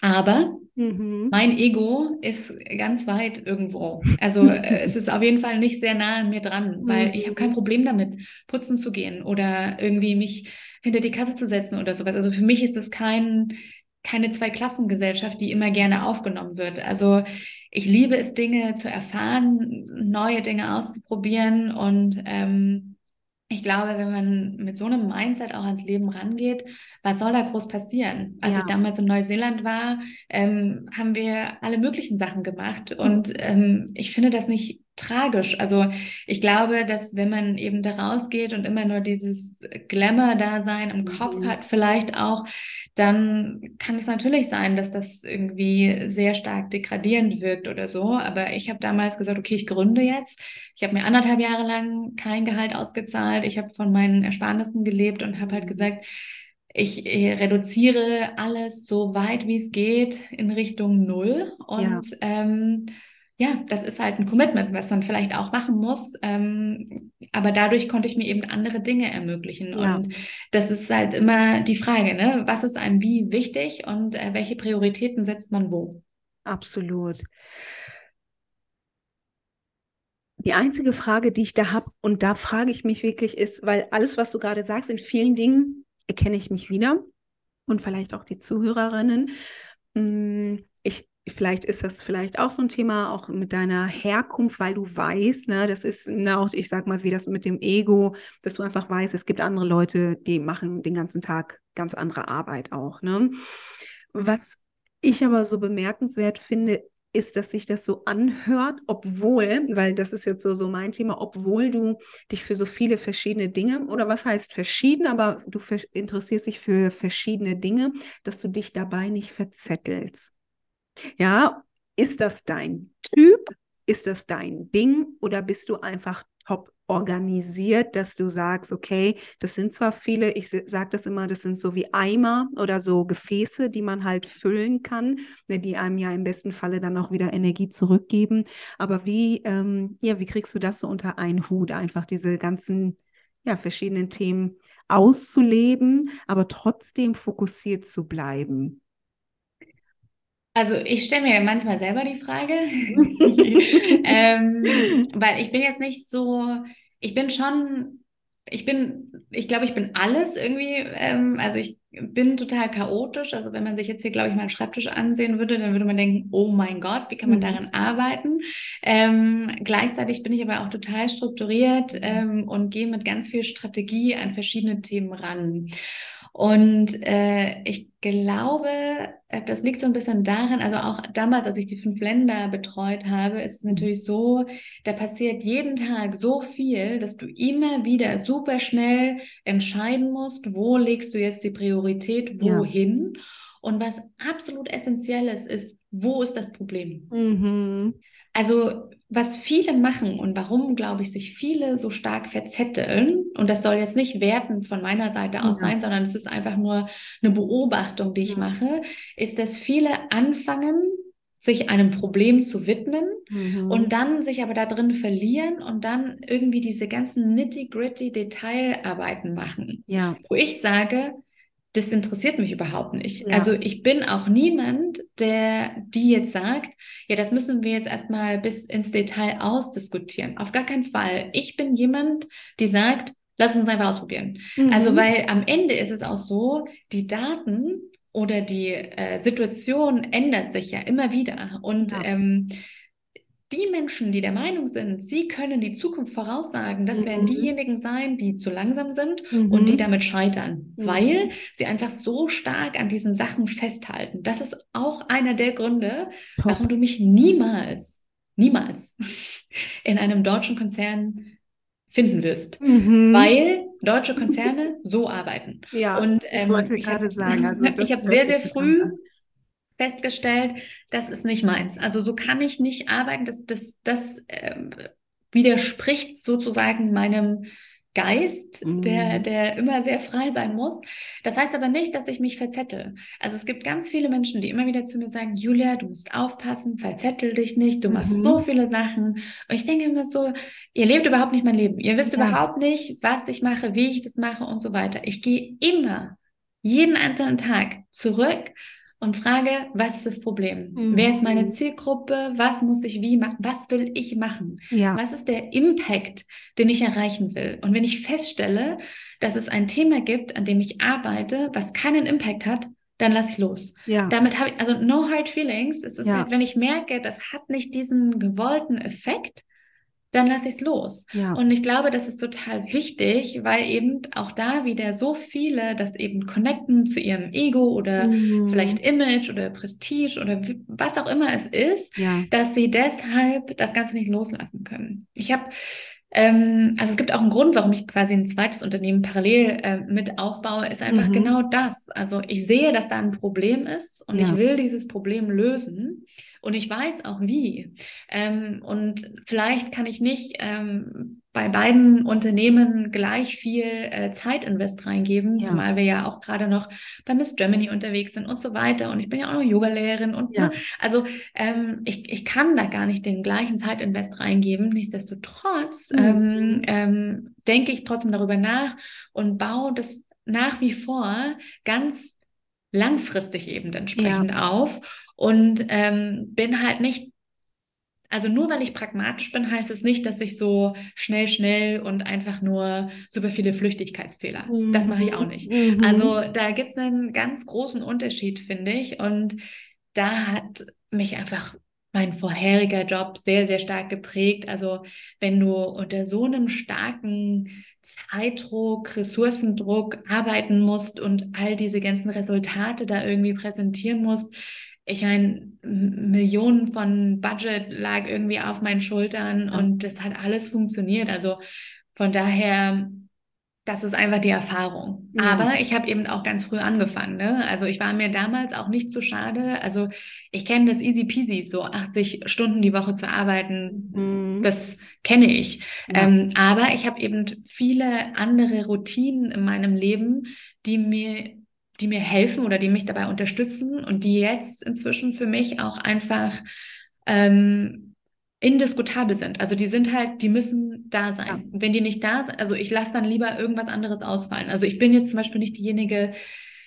Aber mhm. mein Ego ist ganz weit irgendwo. Also äh, es ist auf jeden Fall nicht sehr nah an mir dran, weil mhm. ich habe kein Problem damit, putzen zu gehen oder irgendwie mich hinter die Kasse zu setzen oder sowas. Also für mich ist es kein, keine Zweiklassengesellschaft, die immer gerne aufgenommen wird. Also ich liebe es, Dinge zu erfahren, neue Dinge auszuprobieren und ähm, ich glaube, wenn man mit so einem Mindset auch ans Leben rangeht, was soll da groß passieren? Als ja. ich damals in Neuseeland war, ähm, haben wir alle möglichen Sachen gemacht und ähm, ich finde das nicht tragisch. Also ich glaube, dass wenn man eben da rausgeht und immer nur dieses Glamour-Dasein im Kopf mhm. hat, vielleicht auch, dann kann es natürlich sein, dass das irgendwie sehr stark degradierend wirkt oder so. Aber ich habe damals gesagt, okay, ich gründe jetzt. Ich habe mir anderthalb Jahre lang kein Gehalt ausgezahlt. Ich habe von meinen Ersparnissen gelebt und habe halt gesagt, ich reduziere alles so weit wie es geht in Richtung Null und ja. ähm, ja, das ist halt ein Commitment, was man vielleicht auch machen muss. Ähm, aber dadurch konnte ich mir eben andere Dinge ermöglichen. Ja. Und das ist halt immer die Frage, ne? Was ist einem wie wichtig und äh, welche Prioritäten setzt man wo?
Absolut. Die einzige Frage, die ich da habe, und da frage ich mich wirklich, ist, weil alles, was du gerade sagst, in vielen Dingen erkenne ich mich wieder und vielleicht auch die Zuhörerinnen. Mm, ich Vielleicht ist das vielleicht auch so ein Thema, auch mit deiner Herkunft, weil du weißt, ne, das ist na, auch, ich sag mal, wie das mit dem Ego, dass du einfach weißt, es gibt andere Leute, die machen den ganzen Tag ganz andere Arbeit auch. Ne? Was ich aber so bemerkenswert finde, ist, dass sich das so anhört, obwohl, weil das ist jetzt so, so mein Thema, obwohl du dich für so viele verschiedene Dinge, oder was heißt verschieden, aber du interessierst dich für verschiedene Dinge, dass du dich dabei nicht verzettelst. Ja, ist das dein Typ? Ist das dein Ding? Oder bist du einfach top organisiert, dass du sagst, okay, das sind zwar viele, ich sage das immer, das sind so wie Eimer oder so Gefäße, die man halt füllen kann, ne, die einem ja im besten Falle dann auch wieder Energie zurückgeben. Aber wie, ähm, ja, wie kriegst du das so unter einen Hut, einfach diese ganzen ja, verschiedenen Themen auszuleben, aber trotzdem fokussiert zu bleiben?
Also ich stelle mir manchmal selber die Frage, ähm, weil ich bin jetzt nicht so, ich bin schon, ich bin, ich glaube, ich bin alles irgendwie, ähm, also ich bin total chaotisch. Also wenn man sich jetzt hier, glaube ich, meinen Schreibtisch ansehen würde, dann würde man denken, oh mein Gott, wie kann man mhm. daran arbeiten? Ähm, gleichzeitig bin ich aber auch total strukturiert mhm. ähm, und gehe mit ganz viel Strategie an verschiedene Themen ran. Und äh, ich glaube, äh, das liegt so ein bisschen daran, also auch damals, als ich die fünf Länder betreut habe, ist es mhm. natürlich so, da passiert jeden Tag so viel, dass du immer wieder super schnell entscheiden musst, wo legst du jetzt die Priorität, wohin. Ja. Und was absolut essentiell ist, ist, wo ist das Problem? Mhm. Also was viele machen und warum, glaube ich, sich viele so stark verzetteln, und das soll jetzt nicht werten von meiner Seite aus ja. sein, sondern es ist einfach nur eine Beobachtung, die ich mache, ist, dass viele anfangen, sich einem Problem zu widmen mhm. und dann sich aber da drin verlieren und dann irgendwie diese ganzen nitty-gritty Detailarbeiten machen.
Ja.
Wo ich sage, das interessiert mich überhaupt nicht. Ja. Also ich bin auch niemand, der die jetzt sagt, ja, das müssen wir jetzt erstmal bis ins Detail ausdiskutieren. Auf gar keinen Fall. Ich bin jemand, die sagt, lass uns einfach ausprobieren. Mhm. Also weil am Ende ist es auch so, die Daten oder die äh, Situation ändert sich ja immer wieder. Und ja. ähm, die Menschen, die der Meinung sind, sie können die Zukunft voraussagen, das mhm. werden diejenigen sein, die zu langsam sind mhm. und die damit scheitern, mhm. weil sie einfach so stark an diesen Sachen festhalten. Das ist auch einer der Gründe, Top. warum du mich niemals, niemals in einem deutschen Konzern finden wirst, mhm. weil deutsche Konzerne so arbeiten.
Ja, und ähm, ich wollte gerade sagen, also
ich habe sehr, sehr früh festgestellt, das ist nicht meins. Also so kann ich nicht arbeiten. Das, das, das äh, widerspricht sozusagen meinem Geist, mm. der, mhm. der immer sehr frei sein muss. Das heißt aber nicht, dass ich mich verzettel. Also es gibt ganz viele Menschen, die immer wieder zu mir sagen, Julia, du musst aufpassen, verzettel dich nicht, du machst mhm. so viele Sachen. Und ich denke immer so, ihr lebt überhaupt nicht mein Leben. Ihr wisst ja. überhaupt nicht, was ich mache, wie ich das mache und so weiter. Ich gehe immer jeden einzelnen Tag zurück und frage, was ist das Problem? Mhm. Wer ist meine Zielgruppe? Was muss ich wie machen? Was will ich machen? Ja. Was ist der Impact, den ich erreichen will? Und wenn ich feststelle, dass es ein Thema gibt, an dem ich arbeite, was keinen Impact hat, dann lasse ich los. Ja. Damit habe ich, also no hard feelings. Es ist ja. halt, wenn ich merke, das hat nicht diesen gewollten Effekt, dann lasse ich es los. Ja. Und ich glaube, das ist total wichtig, weil eben auch da wieder so viele das eben connecten zu ihrem Ego oder mhm. vielleicht Image oder Prestige oder was auch immer es ist, ja. dass sie deshalb das Ganze nicht loslassen können. Ich habe ähm, also es gibt auch einen Grund, warum ich quasi ein zweites Unternehmen parallel äh, mit aufbaue, ist einfach mhm. genau das. Also ich sehe, dass da ein Problem ist und ja. ich will dieses Problem lösen und ich weiß auch wie. Ähm, und vielleicht kann ich nicht ähm, bei beiden Unternehmen gleich viel äh, Zeitinvest reingeben, ja. zumal wir ja auch gerade noch bei Miss Germany unterwegs sind und so weiter. Und ich bin ja auch noch Yogalehrerin und ja. ne, also ähm, ich, ich kann da gar nicht den gleichen Zeitinvest reingeben. Nichtsdestotrotz mhm. ähm, ähm, denke ich trotzdem darüber nach und baue das nach wie vor ganz langfristig eben entsprechend ja. auf und ähm, bin halt nicht also nur weil ich pragmatisch bin, heißt es nicht, dass ich so schnell, schnell und einfach nur super viele Flüchtigkeitsfehler. Mhm. Das mache ich auch nicht. Mhm. Also da gibt es einen ganz großen Unterschied, finde ich. Und da hat mich einfach mein vorheriger Job sehr, sehr stark geprägt. Also wenn du unter so einem starken Zeitdruck, Ressourcendruck arbeiten musst und all diese ganzen Resultate da irgendwie präsentieren musst, ich meine, Millionen von Budget lag irgendwie auf meinen Schultern und das hat alles funktioniert. Also von daher, das ist einfach die Erfahrung. Ja. Aber ich habe eben auch ganz früh angefangen. Ne? Also ich war mir damals auch nicht zu schade. Also ich kenne das easy peasy, so 80 Stunden die Woche zu arbeiten. Mhm. Das kenne ich. Ja. Ähm, aber ich habe eben viele andere Routinen in meinem Leben, die mir die mir helfen oder die mich dabei unterstützen und die jetzt inzwischen für mich auch einfach ähm, indiskutabel sind. Also die sind halt, die müssen da sein. Ja. Wenn die nicht da sind, also ich lasse dann lieber irgendwas anderes ausfallen. Also ich bin jetzt zum Beispiel nicht diejenige,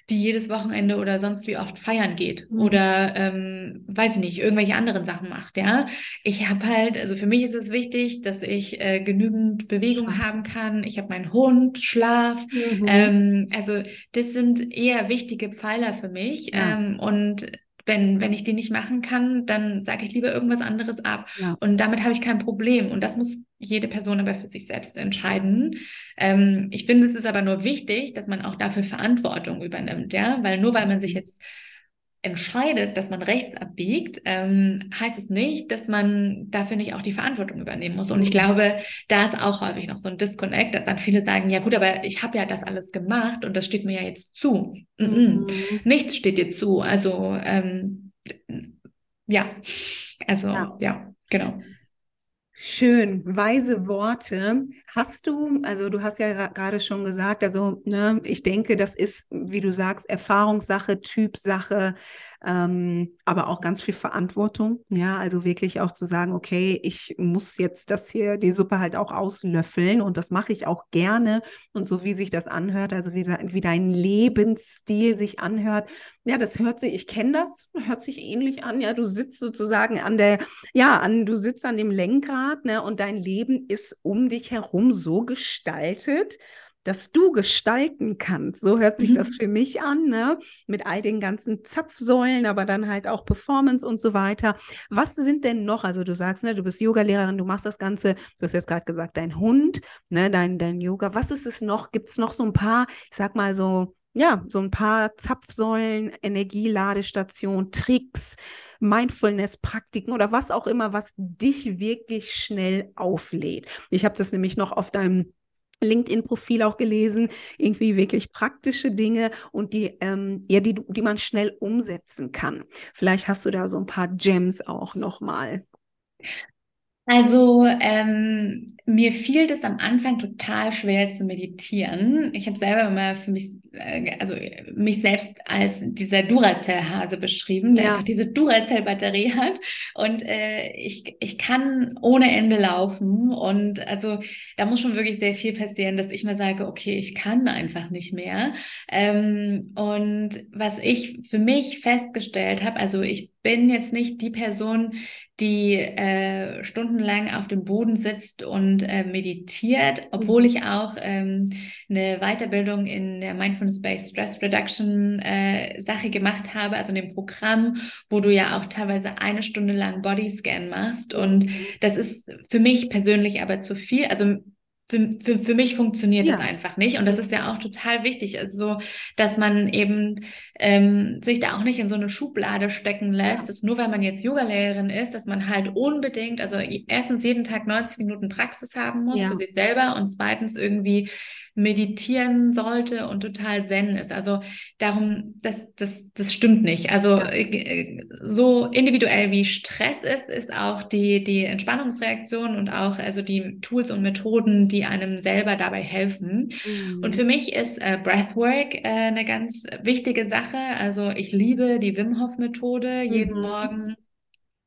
die jedes Wochenende oder sonst wie oft feiern geht mhm. oder ähm, weiß ich nicht, irgendwelche anderen Sachen macht, ja. Ich habe halt, also für mich ist es wichtig, dass ich äh, genügend Bewegung Schlaf. haben kann. Ich habe meinen Hund, Schlaf. Mhm. Ähm, also das sind eher wichtige Pfeiler für mich. Ja. Ähm, und wenn, wenn ich die nicht machen kann, dann sage ich lieber irgendwas anderes ab. Ja. Und damit habe ich kein Problem. Und das muss jede Person aber für sich selbst entscheiden. Ähm, ich finde, es ist aber nur wichtig, dass man auch dafür Verantwortung übernimmt, ja, weil nur weil man sich jetzt entscheidet, dass man rechts abbiegt, ähm, heißt es nicht, dass man dafür nicht auch die Verantwortung übernehmen muss. Und ich mhm. glaube, da ist auch häufig noch so ein Disconnect, dass dann viele sagen, ja gut, aber ich habe ja das alles gemacht und das steht mir ja jetzt zu. Mhm. Mhm. Nichts steht dir zu. Also ähm, ja, also ja, ja genau.
Schön, weise Worte. Hast du, also du hast ja gerade schon gesagt, also ne, ich denke, das ist, wie du sagst, Erfahrungssache, Typsache. Ähm, aber auch ganz viel Verantwortung. Ja, also wirklich auch zu sagen, okay, ich muss jetzt das hier, die Suppe halt auch auslöffeln und das mache ich auch gerne. Und so wie sich das anhört, also wie, wie dein Lebensstil sich anhört, ja, das hört sich, ich kenne das, hört sich ähnlich an. Ja, du sitzt sozusagen an der, ja, an, du sitzt an dem Lenkrad, ne, und dein Leben ist um dich herum so gestaltet, dass du gestalten kannst. So hört sich mhm. das für mich an, ne? mit all den ganzen Zapfsäulen, aber dann halt auch Performance und so weiter. Was sind denn noch, also du sagst, ne, du bist Yogalehrerin, du machst das Ganze, du hast jetzt gerade gesagt, dein Hund, ne, dein, dein Yoga. Was ist es noch? Gibt es noch so ein paar, ich sag mal so, ja, so ein paar Zapfsäulen, Energieladestation, Tricks, Mindfulness-Praktiken oder was auch immer, was dich wirklich schnell auflädt. Ich habe das nämlich noch auf deinem LinkedIn-Profil auch gelesen, irgendwie wirklich praktische Dinge und die, ähm, ja, die, die man schnell umsetzen kann. Vielleicht hast du da so ein paar Gems auch nochmal.
Also ähm, mir fiel das am Anfang total schwer zu meditieren. Ich habe selber immer für mich, äh, also mich selbst als dieser Duracell-Hase beschrieben, der ja. einfach diese Duracell-Batterie hat. Und äh, ich, ich kann ohne Ende laufen. Und also da muss schon wirklich sehr viel passieren, dass ich mal sage, okay, ich kann einfach nicht mehr. Ähm, und was ich für mich festgestellt habe, also ich bin jetzt nicht die Person, die äh, stundenlang auf dem Boden sitzt und äh, meditiert, obwohl mhm. ich auch ähm, eine Weiterbildung in der Mindfulness-Based Stress Reduction äh, Sache gemacht habe, also in dem Programm, wo du ja auch teilweise eine Stunde lang Bodyscan machst. Und mhm. das ist für mich persönlich aber zu viel. Also für, für, für mich funktioniert ja. das einfach nicht. Und das ist ja auch total wichtig, also dass man eben ähm, sich da auch nicht in so eine Schublade stecken lässt, dass nur weil man jetzt Yogalehrerin ist, dass man halt unbedingt, also erstens jeden Tag 90 Minuten Praxis haben muss ja. für sich selber und zweitens irgendwie meditieren sollte und total zen ist. Also darum, das, das, das stimmt nicht. Also ja. Äh, so individuell wie Stress ist, ist auch die, die Entspannungsreaktion und auch also die Tools und Methoden, die einem selber dabei helfen. Mhm. Und für mich ist äh, Breathwork äh, eine ganz wichtige Sache. Also ich liebe die Wim Hof Methode jeden mhm. Morgen ähm,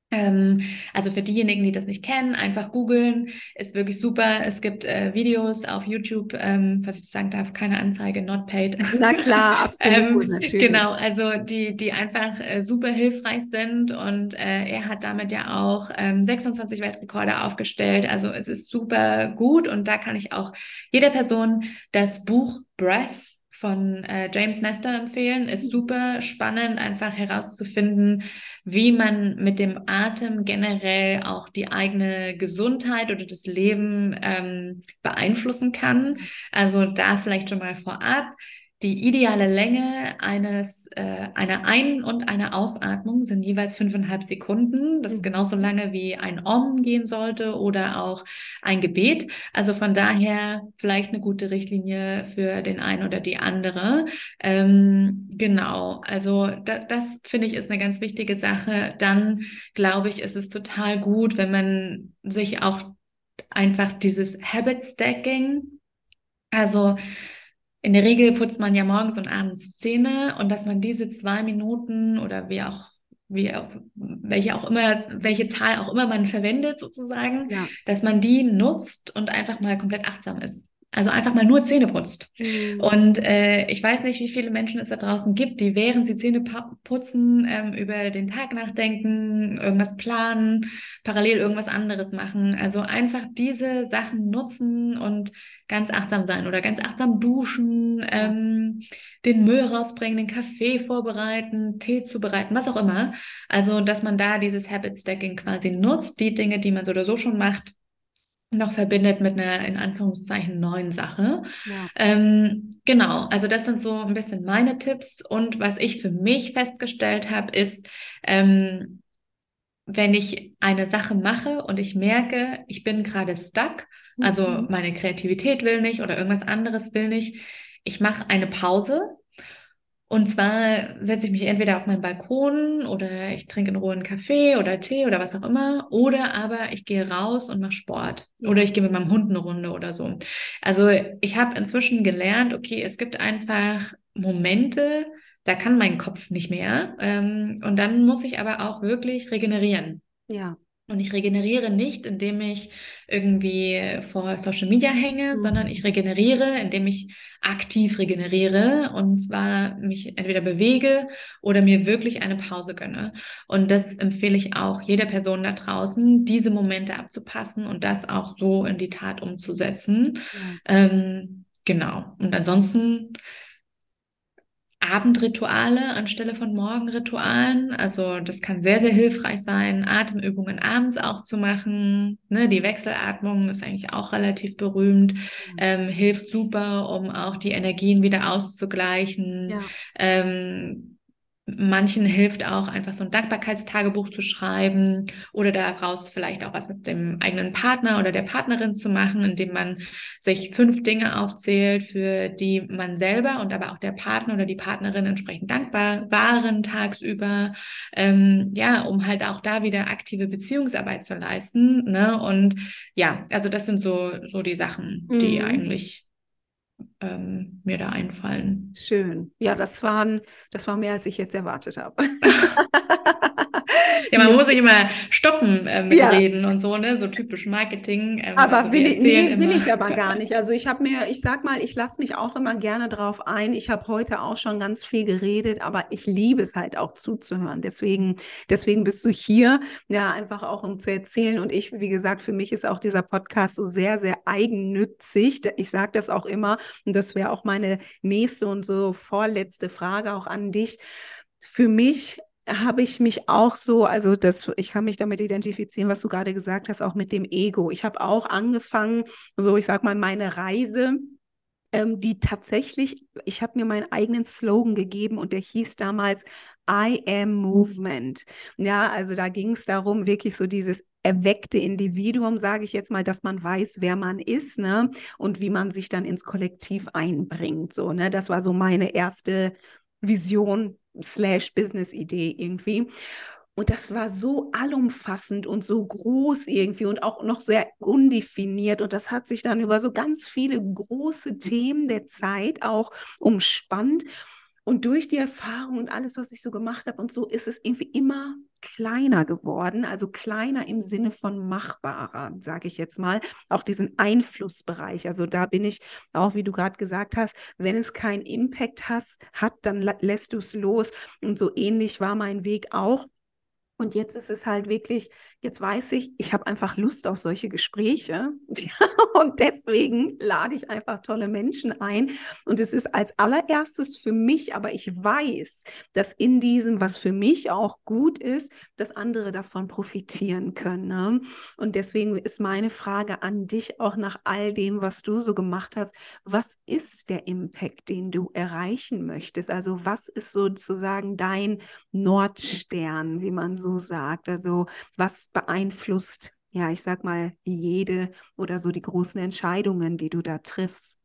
also für diejenigen, die das nicht kennen, einfach googeln, ist wirklich super. Es gibt äh, Videos auf YouTube, ähm, was ich sagen darf, keine Anzeige, not paid.
Na klar, absolut,
ähm, natürlich. Genau, also die, die einfach äh, super hilfreich sind und äh, er hat damit ja auch 26 ähm, Weltrekorde aufgestellt. Also es ist super gut und da kann ich auch jeder Person das Buch Breath von äh, James Nestor empfehlen. Ist mhm. super spannend, einfach herauszufinden, wie man mit dem Atem generell auch die eigene Gesundheit oder das Leben ähm, beeinflussen kann. Mhm. Also da vielleicht schon mal vorab. Die ideale Länge eines, äh, einer Ein- und einer Ausatmung sind jeweils fünfeinhalb Sekunden. Das ist mhm. genauso lange wie ein Om gehen sollte oder auch ein Gebet. Also von daher vielleicht eine gute Richtlinie für den einen oder die andere. Ähm, genau, also da, das finde ich ist eine ganz wichtige Sache. Dann glaube ich, ist es total gut, wenn man sich auch einfach dieses Habit Stacking, also in der Regel putzt man ja morgens und abends Zähne und dass man diese zwei Minuten oder wie auch wie auch, welche auch immer, welche Zahl auch immer man verwendet sozusagen, ja. dass man die nutzt und einfach mal komplett achtsam ist. Also einfach mal nur Zähne putzt. Mhm. Und äh, ich weiß nicht, wie viele Menschen es da draußen gibt, die während sie Zähne putzen, ähm, über den Tag nachdenken, irgendwas planen, parallel irgendwas anderes machen. Also einfach diese Sachen nutzen und ganz achtsam sein oder ganz achtsam duschen, ähm, den Müll rausbringen, den Kaffee vorbereiten, Tee zubereiten, was auch immer. Also, dass man da dieses Habit Stacking quasi nutzt, die Dinge, die man so oder so schon macht, noch verbindet mit einer in Anführungszeichen neuen Sache. Ja. Ähm, genau, also das sind so ein bisschen meine Tipps und was ich für mich festgestellt habe, ist, ähm, wenn ich eine Sache mache und ich merke, ich bin gerade stuck, also mhm. meine Kreativität will nicht oder irgendwas anderes will nicht, ich mache eine Pause und zwar setze ich mich entweder auf meinen Balkon oder ich trinke in Ruhe einen Kaffee oder Tee oder was auch immer. Oder aber ich gehe raus und mache Sport. Oder ich gehe mit meinem Hund eine Runde oder so. Also ich habe inzwischen gelernt, okay, es gibt einfach Momente, da kann mein Kopf nicht mehr. Ähm, und dann muss ich aber auch wirklich regenerieren.
Ja.
Und ich regeneriere nicht, indem ich irgendwie vor Social Media hänge, mhm. sondern ich regeneriere, indem ich aktiv regeneriere und zwar mich entweder bewege oder mir wirklich eine Pause gönne. Und das empfehle ich auch jeder Person da draußen, diese Momente abzupassen und das auch so in die Tat umzusetzen. Ja. Ähm, genau. Und ansonsten Abendrituale anstelle von Morgenritualen. Also das kann sehr, sehr hilfreich sein, Atemübungen abends auch zu machen. Ne, die Wechselatmung ist eigentlich auch relativ berühmt, ähm, hilft super, um auch die Energien wieder auszugleichen. Ja. Ähm, Manchen hilft auch einfach so ein Dankbarkeitstagebuch zu schreiben oder daraus vielleicht auch was mit dem eigenen Partner oder der Partnerin zu machen, indem man sich fünf Dinge aufzählt, für die man selber und aber auch der Partner oder die Partnerin entsprechend dankbar waren tagsüber. Ähm, ja, um halt auch da wieder aktive Beziehungsarbeit zu leisten. Ne? Und ja, also das sind so, so die Sachen, die mhm. eigentlich ähm, mir da einfallen.
Schön. Ja, das waren, das war mehr, als ich jetzt erwartet habe.
Ja, man muss sich immer stoppen äh, mit ja. Reden und so, ne? So typisch Marketing.
Ähm, aber also will, ich, nee, will ich aber gar nicht. Also ich habe mir, ich sag mal, ich lasse mich auch immer gerne drauf ein. Ich habe heute auch schon ganz viel geredet, aber ich liebe es halt auch zuzuhören. Deswegen, deswegen bist du hier, ja, einfach auch um zu erzählen. Und ich, wie gesagt, für mich ist auch dieser Podcast so sehr, sehr eigennützig. Ich sage das auch immer. Und das wäre auch meine nächste und so vorletzte Frage auch an dich. Für mich habe ich mich auch so, also das, ich kann mich damit identifizieren, was du gerade gesagt hast, auch mit dem Ego. Ich habe auch angefangen, so ich sag mal, meine Reise, ähm, die tatsächlich, ich habe mir meinen eigenen Slogan gegeben und der hieß damals I am Movement. Ja, also da ging es darum, wirklich so dieses erweckte Individuum, sage ich jetzt mal, dass man weiß, wer man ist, ne? Und wie man sich dann ins Kollektiv einbringt. So, ne? Das war so meine erste Vision slash Business-Idee irgendwie. Und das war so allumfassend und so groß irgendwie und auch noch sehr undefiniert. Und das hat sich dann über so ganz viele große Themen der Zeit auch umspannt. Und durch die Erfahrung und alles, was ich so gemacht habe und so, ist es irgendwie immer kleiner geworden, also kleiner im Sinne von machbarer, sage ich jetzt mal, auch diesen Einflussbereich. Also da bin ich auch, wie du gerade gesagt hast, wenn es keinen Impact has, hat, dann lässt du es los. Und so ähnlich war mein Weg auch. Und jetzt ist es halt wirklich, jetzt weiß ich, ich habe einfach Lust auf solche Gespräche. und deswegen lade ich einfach tolle Menschen ein. Und es ist als allererstes für mich, aber ich weiß, dass in diesem, was für mich auch gut ist, dass andere davon profitieren können. Ne? Und deswegen ist meine Frage an dich auch nach all dem, was du so gemacht hast. Was ist der Impact, den du erreichen möchtest? Also was ist sozusagen dein Nordstern, wie man so sagt. Also was beeinflusst, ja, ich sag mal, jede oder so die großen Entscheidungen, die du da triffst?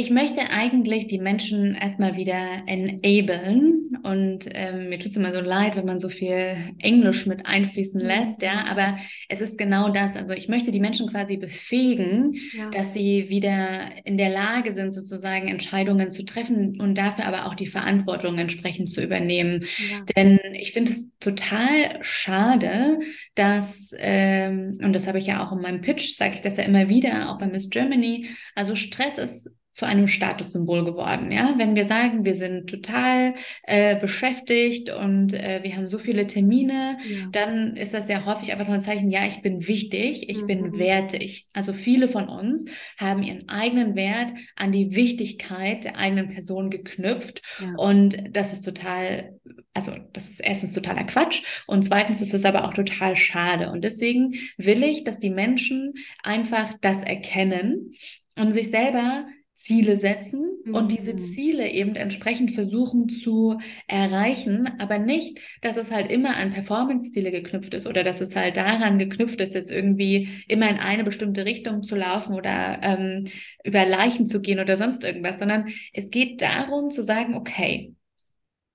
Ich möchte eigentlich die Menschen erstmal wieder enablen und ähm, mir tut es immer so leid, wenn man so viel Englisch mit einfließen lässt, ja, aber es ist genau das. Also ich möchte die Menschen quasi befähigen, ja. dass sie wieder in der Lage sind, sozusagen Entscheidungen zu treffen und dafür aber auch die Verantwortung entsprechend zu übernehmen. Ja. Denn ich finde es total schade, dass, ähm, und das habe ich ja auch in meinem Pitch, sage ich das ja immer wieder, auch bei Miss Germany, also Stress ist zu einem Statussymbol geworden. Ja, wenn wir sagen, wir sind total äh, beschäftigt und äh, wir haben so viele Termine, ja. dann ist das sehr häufig einfach nur ein Zeichen, ja, ich bin wichtig, ich mhm. bin wertig. Also viele von uns haben ihren eigenen Wert an die Wichtigkeit der eigenen Person geknüpft ja. und das ist total, also das ist erstens totaler Quatsch und zweitens ist es aber auch total schade und deswegen will ich, dass die Menschen einfach das erkennen und sich selber Ziele setzen mhm. und diese mhm. Ziele eben entsprechend versuchen zu erreichen, aber nicht, dass es halt immer an Performance-Ziele geknüpft ist oder dass es halt daran geknüpft ist, jetzt irgendwie immer in eine bestimmte Richtung zu laufen oder ähm, über Leichen zu gehen oder sonst irgendwas, sondern es geht darum zu sagen, okay,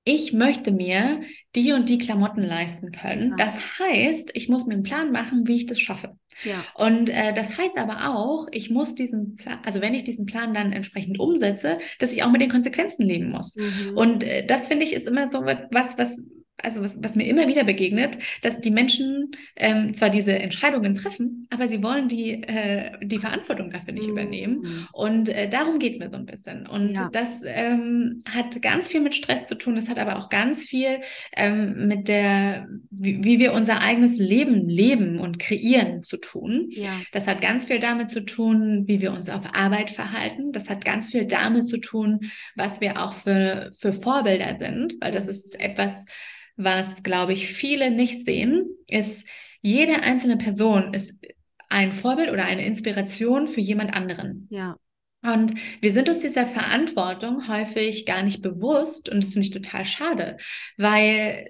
ich möchte mir die und die Klamotten leisten können. Ja. Das heißt, ich muss mir einen Plan machen, wie ich das schaffe. Ja. Und äh, das heißt aber auch, ich muss diesen Plan, also wenn ich diesen Plan dann entsprechend umsetze, dass ich auch mit den Konsequenzen leben muss. Mhm. Und äh, das finde ich ist immer so was, was also was, was mir immer wieder begegnet, dass die Menschen ähm, zwar diese Entscheidungen treffen, aber sie wollen die, äh, die Verantwortung dafür nicht mm. übernehmen. Und äh, darum geht es mir so ein bisschen. Und ja. das ähm, hat ganz viel mit Stress zu tun. Das hat aber auch ganz viel ähm, mit der, wie, wie, wir unser eigenes Leben leben und kreieren zu tun. Ja. Das hat ganz viel damit zu tun, wie wir uns auf Arbeit verhalten. Das hat ganz viel damit zu tun, was wir auch für, für Vorbilder sind, weil das ist etwas, was, glaube ich, viele nicht sehen, ist, jede einzelne Person ist ein Vorbild oder eine Inspiration für jemand anderen. Ja. Und wir sind uns dieser Verantwortung häufig gar nicht bewusst und das finde ich total schade, weil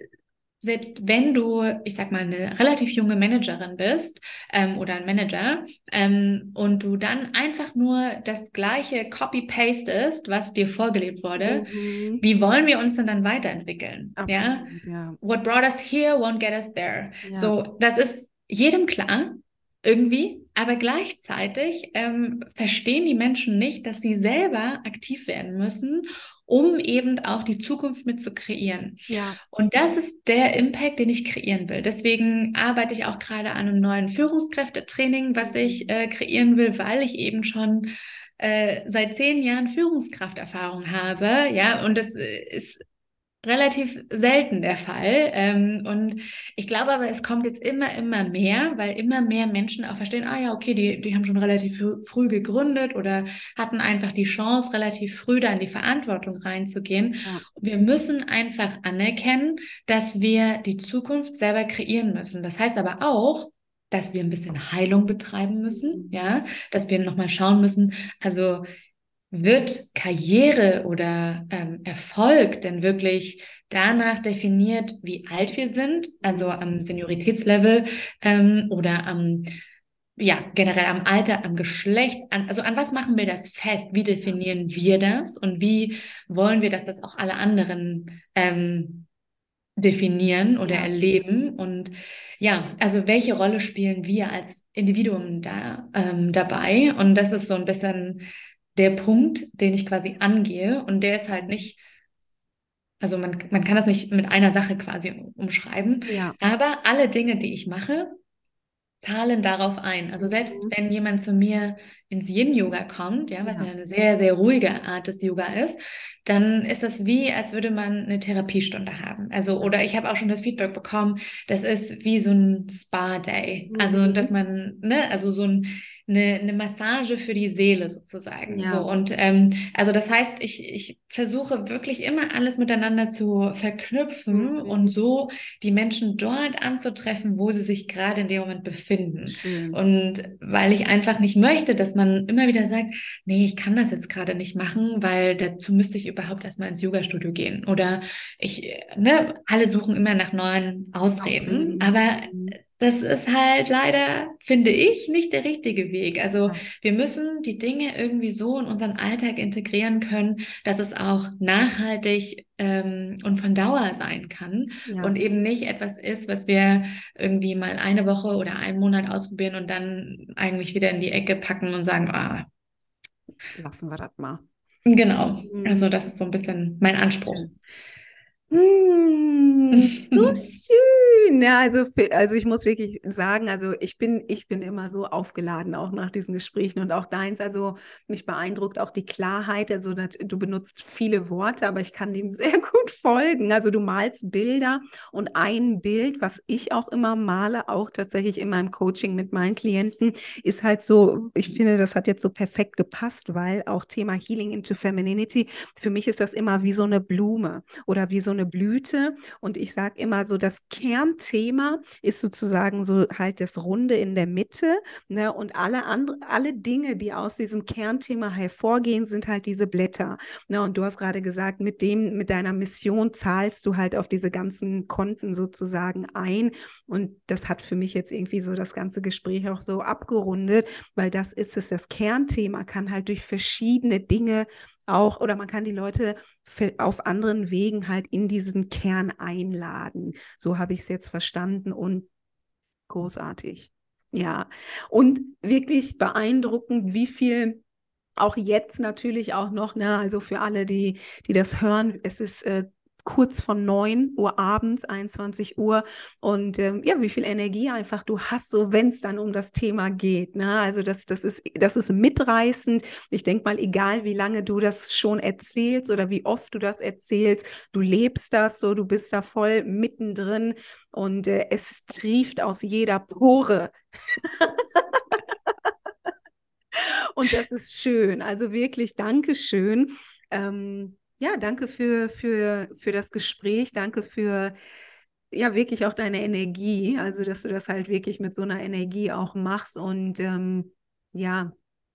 selbst wenn du, ich sag mal, eine relativ junge Managerin bist ähm, oder ein Manager ähm, und du dann einfach nur das gleiche Copy-Pastest, was dir vorgelebt wurde, mhm. wie wollen wir uns denn dann weiterentwickeln? Absolut, ja? ja? What brought us here won't get us there. Ja. So, das ist jedem klar irgendwie, aber gleichzeitig ähm, verstehen die Menschen nicht, dass sie selber aktiv werden müssen, um eben auch die Zukunft mit zu kreieren. Ja. Und das ist der Impact, den ich kreieren will. Deswegen arbeite ich auch gerade an einem neuen Führungskräftetraining, was ich äh, kreieren will, weil ich eben schon äh, seit zehn Jahren Führungskrafterfahrung habe. Ja, und das äh, ist relativ selten der Fall. Ähm, und ich glaube aber, es kommt jetzt immer, immer mehr, weil immer mehr Menschen auch verstehen, ah ja, okay, die, die haben schon relativ früh gegründet oder hatten einfach die Chance, relativ früh da in die Verantwortung reinzugehen. Ja. Wir müssen einfach anerkennen, dass wir die Zukunft selber kreieren müssen. Das heißt aber auch, dass wir ein bisschen Heilung betreiben müssen, mhm. ja, dass wir nochmal schauen müssen, also wird Karriere oder ähm, Erfolg denn wirklich danach definiert, wie alt wir sind, also am Senioritätslevel ähm, oder am ja, generell am Alter, am Geschlecht, an, also an was machen wir das fest? Wie definieren wir das? Und wie wollen wir, dass das auch alle anderen ähm, definieren oder erleben? Und ja, also welche Rolle spielen wir als Individuum da ähm, dabei? Und das ist so ein bisschen der Punkt, den ich quasi angehe und der ist halt nicht, also man, man kann das nicht mit einer Sache quasi umschreiben, ja. aber alle Dinge, die ich mache, zahlen darauf ein. Also selbst mhm. wenn jemand zu mir ins Yin-Yoga kommt, ja, was ja. eine sehr, sehr ruhige Art des Yoga ist, dann ist das wie, als würde man eine Therapiestunde haben. Also, oder ich habe auch schon das Feedback bekommen, das ist wie so ein Spa-Day. Also, mhm. Also, dass man, ne, also so ein eine, eine Massage für die Seele sozusagen. Ja. So, und ähm, also das heißt, ich, ich versuche wirklich immer alles miteinander zu verknüpfen mhm. und so die Menschen dort anzutreffen, wo sie sich gerade in dem Moment befinden. Schön. Und weil ich einfach nicht möchte, dass man immer wieder sagt, nee, ich kann das jetzt gerade nicht machen, weil dazu müsste ich überhaupt erstmal ins Yoga-Studio gehen. Oder ich, ne, alle suchen immer nach neuen Ausreden. Ausreden. Aber mhm das ist halt leider, finde ich, nicht der richtige Weg. Also wir müssen die Dinge irgendwie so in unseren Alltag integrieren können, dass es auch nachhaltig ähm, und von Dauer sein kann ja. und eben nicht etwas ist, was wir irgendwie mal eine Woche oder einen Monat ausprobieren und dann eigentlich wieder in die Ecke packen und sagen, ah,
lassen wir das mal.
Genau, mhm. also das ist so ein bisschen mein Anspruch.
Mmh, so schön. Ja, also, also ich muss wirklich sagen, also ich bin, ich bin immer so aufgeladen, auch nach diesen Gesprächen und auch deins. Also mich beeindruckt auch die Klarheit. Also du benutzt viele Worte, aber ich kann dem sehr gut folgen. Also du malst Bilder und ein Bild, was ich auch immer male, auch tatsächlich in meinem Coaching mit meinen Klienten, ist halt so, ich finde, das hat jetzt so perfekt gepasst, weil auch Thema Healing into Femininity, für mich ist das immer wie so eine Blume oder wie so eine Blüte. Und ich sage immer so, das Kernthema ist sozusagen so halt das Runde in der Mitte. Ne? Und alle andere, alle Dinge, die aus diesem Kernthema hervorgehen, sind halt diese Blätter. Ne? Und du hast gerade gesagt, mit dem, mit deiner Mission zahlst du halt auf diese ganzen Konten sozusagen ein. Und das hat für mich jetzt irgendwie so das ganze Gespräch auch so abgerundet, weil das ist es, das Kernthema kann halt durch verschiedene Dinge auch, oder man kann die Leute auf anderen Wegen halt in diesen Kern einladen. So habe ich es jetzt verstanden und großartig. Ja, und wirklich beeindruckend, wie viel auch jetzt natürlich auch noch, ne, also für alle, die, die das hören, es ist äh, kurz von 9 Uhr abends, 21 Uhr. Und ähm, ja, wie viel Energie einfach du hast, so wenn es dann um das Thema geht. Ne? Also das, das, ist, das ist mitreißend. Ich denke mal, egal wie lange du das schon erzählst oder wie oft du das erzählst, du lebst das so, du bist da voll mittendrin und äh, es trieft aus jeder Pore. und das ist schön. Also wirklich Dankeschön. Ähm, ja, danke für, für, für das Gespräch, danke für ja wirklich auch deine Energie, also dass du das halt wirklich mit so einer Energie auch machst und ähm, ja,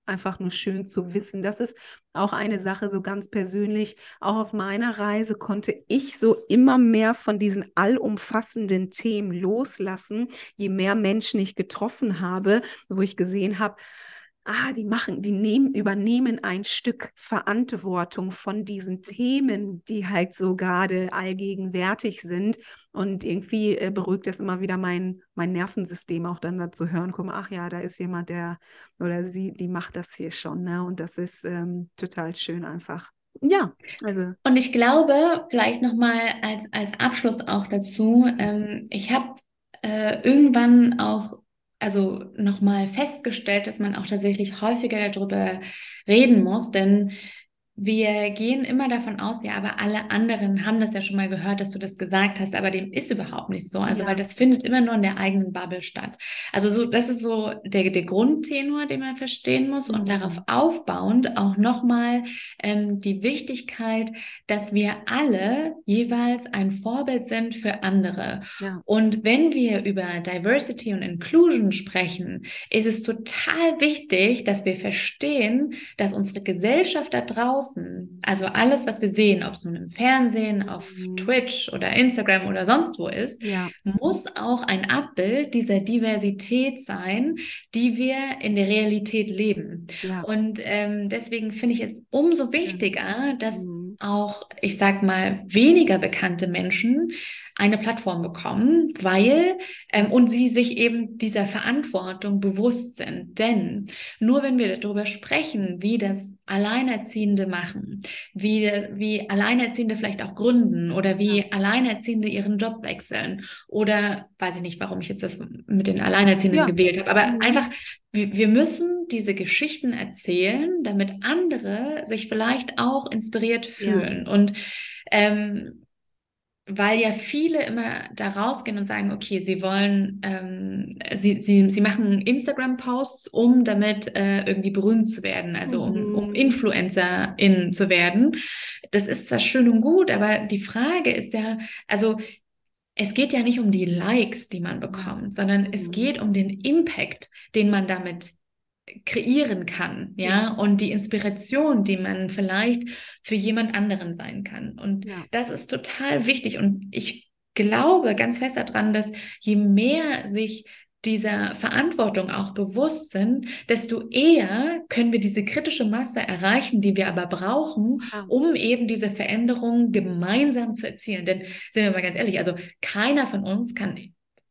einfach nur schön zu wissen. Das ist auch eine Sache so ganz persönlich. Auch auf meiner Reise konnte ich so immer mehr von diesen allumfassenden Themen loslassen, je mehr Menschen ich getroffen habe, wo ich gesehen habe, ah, die machen, die nehmen, übernehmen ein Stück Verantwortung von diesen Themen, die halt so gerade allgegenwärtig sind. Und irgendwie äh, beruhigt das immer wieder mein, mein Nervensystem auch dann dazu hören, mal, ach ja, da ist jemand, der oder sie, die macht das hier schon. Ne? Und das ist ähm, total schön einfach. Ja,
also. Und ich glaube, vielleicht nochmal als, als Abschluss auch dazu, ähm, ich habe äh, irgendwann auch also nochmal festgestellt, dass man auch tatsächlich häufiger darüber reden muss, denn wir gehen immer davon aus, ja, aber alle anderen haben das ja schon mal gehört, dass du das gesagt hast, aber dem ist überhaupt nicht so. Also, ja. weil das findet immer nur in der eigenen Bubble statt. Also, so, das ist so der, der Grundtenor, den man verstehen muss und mhm. darauf aufbauend auch nochmal ähm, die Wichtigkeit, dass wir alle jeweils ein Vorbild sind für andere. Ja. Und wenn wir über Diversity und Inclusion sprechen, ist es total wichtig, dass wir verstehen, dass unsere Gesellschaft da draußen draußen, also alles, was wir sehen, ob es nun im Fernsehen, auf mhm. Twitch oder Instagram oder sonst wo ist, ja. muss auch ein Abbild dieser Diversität sein, die wir in der Realität leben. Ja. Und ähm, deswegen finde ich es umso wichtiger, dass mhm. auch, ich sag mal, weniger bekannte Menschen eine Plattform bekommen, weil ähm, und sie sich eben dieser Verantwortung bewusst sind. Denn nur wenn wir darüber sprechen, wie das Alleinerziehende machen, wie, wie Alleinerziehende vielleicht auch gründen oder wie ja. Alleinerziehende ihren Job wechseln oder weiß ich nicht, warum ich jetzt das mit den Alleinerziehenden ja. gewählt habe, aber mhm. einfach, wir, wir müssen diese Geschichten erzählen, damit andere sich vielleicht auch inspiriert fühlen. Ja. Und ähm, weil ja viele immer da rausgehen und sagen, okay, sie wollen, ähm, sie, sie, sie machen Instagram-Posts, um damit äh, irgendwie berühmt zu werden, also um, um mhm. Influencerin zu werden. Das ist zwar schön und gut, aber die Frage ist ja, also es geht ja nicht um die Likes, die man bekommt, sondern es mhm. geht um den Impact, den man damit kreieren kann, ja, ja, und die Inspiration, die man vielleicht für jemand anderen sein kann. Und ja. das ist total wichtig. Und ich glaube ganz fest daran, dass je mehr sich dieser Verantwortung auch bewusst sind, desto eher können wir diese kritische Masse erreichen, die wir aber brauchen, um eben diese Veränderung gemeinsam zu erzielen. Denn sind wir mal ganz ehrlich, also keiner von uns kann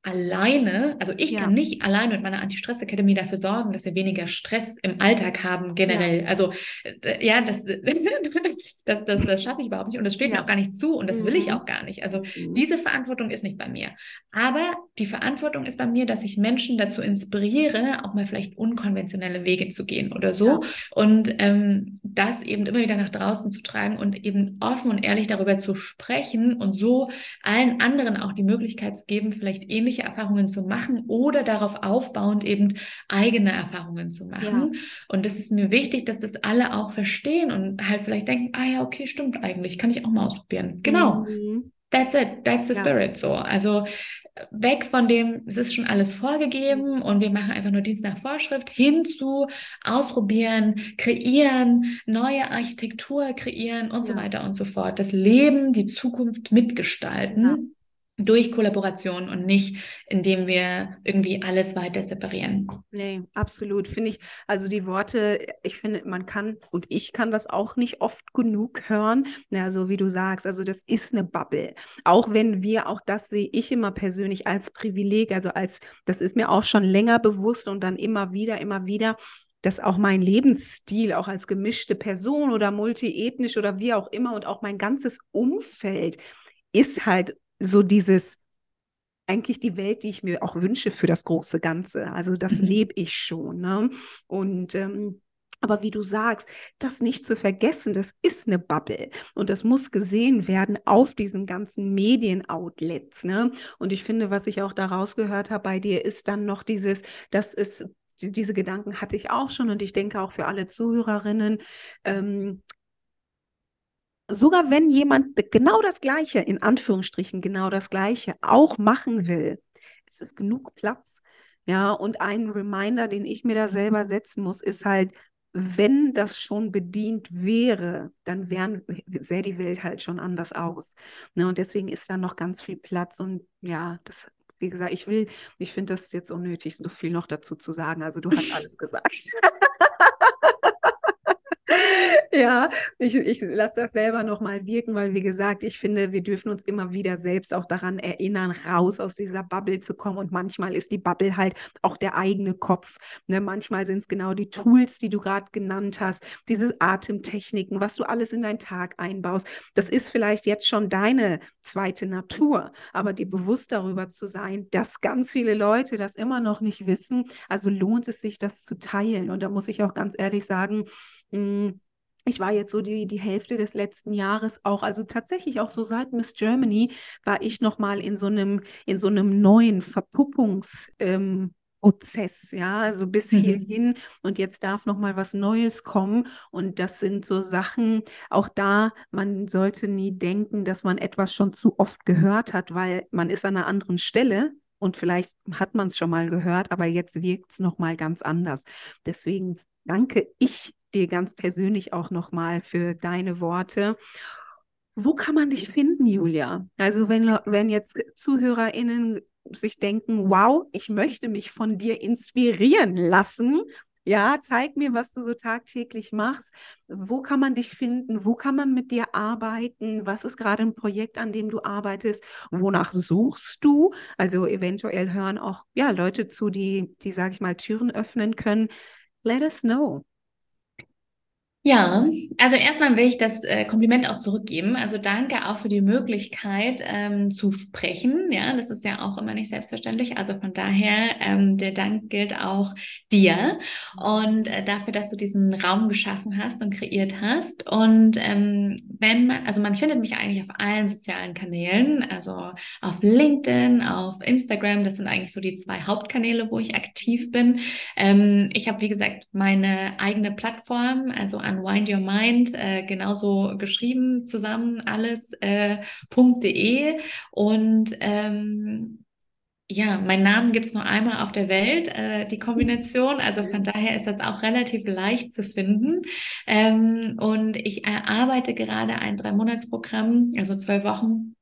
alleine, also ich ja. kann nicht alleine mit meiner Anti-Stress-Akademie dafür sorgen, dass wir weniger Stress im Alltag haben, generell. Ja. Also, äh, ja, das, das, das, das schaffe ich überhaupt nicht und das steht ja. mir auch gar nicht zu und das mhm. will ich mhm. auch gar nicht. Also, mhm. diese Verantwortung ist nicht bei mir. Aber die Verantwortung ist bei mir, dass ich Menschen dazu inspiriere, auch mal vielleicht unkonventionelle Wege zu gehen oder so und ähm, das eben immer wieder nach draußen zu tragen und eben offen und ehrlich darüber zu sprechen und so allen anderen auch die Möglichkeit zu geben, vielleicht ähnlich ähnliche Erfahrungen zu machen oder darauf aufbauend eben eigene Erfahrungen zu machen. Ja. Und das ist mir wichtig, dass das alle auch verstehen und halt vielleicht denken, ah ja, okay, stimmt eigentlich, kann ich auch mal ausprobieren. Genau. Mhm. That's it, that's the ja. spirit. So, also weg von dem, es ist schon alles vorgegeben und wir machen einfach nur Dienst nach Vorschrift, hin zu ausprobieren, kreieren, neue Architektur kreieren und ja. so weiter und so fort. Das Leben, die Zukunft mitgestalten. Durch Kollaboration und nicht, indem wir irgendwie alles weiter separieren.
Nee, absolut. Finde ich, also die Worte, ich finde, man kann und ich kann das auch nicht oft genug hören. Ja, so wie du sagst, also das ist eine Bubble. Auch wenn wir, auch das sehe ich immer persönlich als Privileg, also als, das ist mir auch schon länger bewusst und dann immer wieder, immer wieder, dass auch mein Lebensstil, auch als gemischte Person oder multiethnisch oder wie auch immer und auch mein ganzes Umfeld ist halt so dieses eigentlich die Welt, die ich mir auch wünsche für das große Ganze. Also das mhm. lebe ich schon. Ne? Und ähm, aber wie du sagst, das nicht zu vergessen, das ist eine Bubble und das muss gesehen werden auf diesen ganzen Medienoutlets. Ne? Und ich finde, was ich auch daraus gehört habe bei dir, ist dann noch dieses, dass es diese Gedanken hatte ich auch schon und ich denke auch für alle Zuhörerinnen, ähm, sogar wenn jemand genau das Gleiche, in Anführungsstrichen genau das Gleiche, auch machen will, es ist genug Platz. Ja, und ein Reminder, den ich mir da selber setzen muss, ist halt, wenn das schon bedient wäre, dann wären, sähe die Welt halt schon anders aus. Ne, und deswegen ist da noch ganz viel Platz. Und ja, das, wie gesagt, ich will, ich finde das jetzt unnötig, so viel noch dazu zu sagen. Also du hast alles gesagt. Ja, ich, ich lasse das selber nochmal wirken, weil wie gesagt, ich finde, wir dürfen uns immer wieder selbst auch daran erinnern, raus aus dieser Bubble zu kommen. Und manchmal ist die Bubble halt auch der eigene Kopf. Ne? Manchmal sind es genau die Tools, die du gerade genannt hast, diese Atemtechniken, was du alles in deinen Tag einbaust. Das ist vielleicht jetzt schon deine zweite Natur, aber dir bewusst darüber zu sein, dass ganz viele Leute das immer noch nicht wissen. Also lohnt es sich, das zu teilen. Und da muss ich auch ganz ehrlich sagen, mh, hm, ich war jetzt so die, die Hälfte des letzten Jahres auch, also tatsächlich auch so seit Miss Germany war ich nochmal in so einem, in so einem neuen Verpuppungs- ähm, Prozess, ja, also bis mhm. hierhin und jetzt darf noch mal was Neues kommen und das sind so Sachen, auch da, man sollte nie denken, dass man etwas schon zu oft gehört hat, weil man ist an einer anderen Stelle und vielleicht hat man es schon mal gehört, aber jetzt wirkt es noch mal ganz anders. Deswegen danke ich dir ganz persönlich auch nochmal für deine Worte. Wo kann man dich finden, Julia? Also wenn, wenn jetzt ZuhörerInnen sich denken, wow, ich möchte mich von dir inspirieren lassen. Ja, zeig mir, was du so tagtäglich machst. Wo kann man dich finden? Wo kann man mit dir arbeiten? Was ist gerade ein Projekt, an dem du arbeitest? Wonach suchst du? Also eventuell hören auch ja, Leute zu, die, die, sage ich mal, Türen öffnen können. Let us know.
Ja, also erstmal will ich das äh, Kompliment auch zurückgeben. Also danke auch für die Möglichkeit ähm, zu sprechen. Ja, das ist ja auch immer nicht selbstverständlich. Also von daher, ähm, der Dank gilt auch dir und äh, dafür, dass du diesen Raum geschaffen hast und kreiert hast. Und ähm, wenn man, also man findet mich eigentlich auf allen sozialen Kanälen, also auf LinkedIn, auf Instagram. Das sind eigentlich so die zwei Hauptkanäle, wo ich aktiv bin. Ähm, ich habe, wie gesagt, meine eigene Plattform, also Unwind Your Mind, äh, genauso geschrieben zusammen, alles äh, .de und ähm, ja, mein Namen gibt es nur einmal auf der Welt, äh, die Kombination. Also von daher ist das auch relativ leicht zu finden. Ähm, und ich erarbeite gerade ein Drei-Monats-Programm, also zwölf Wochen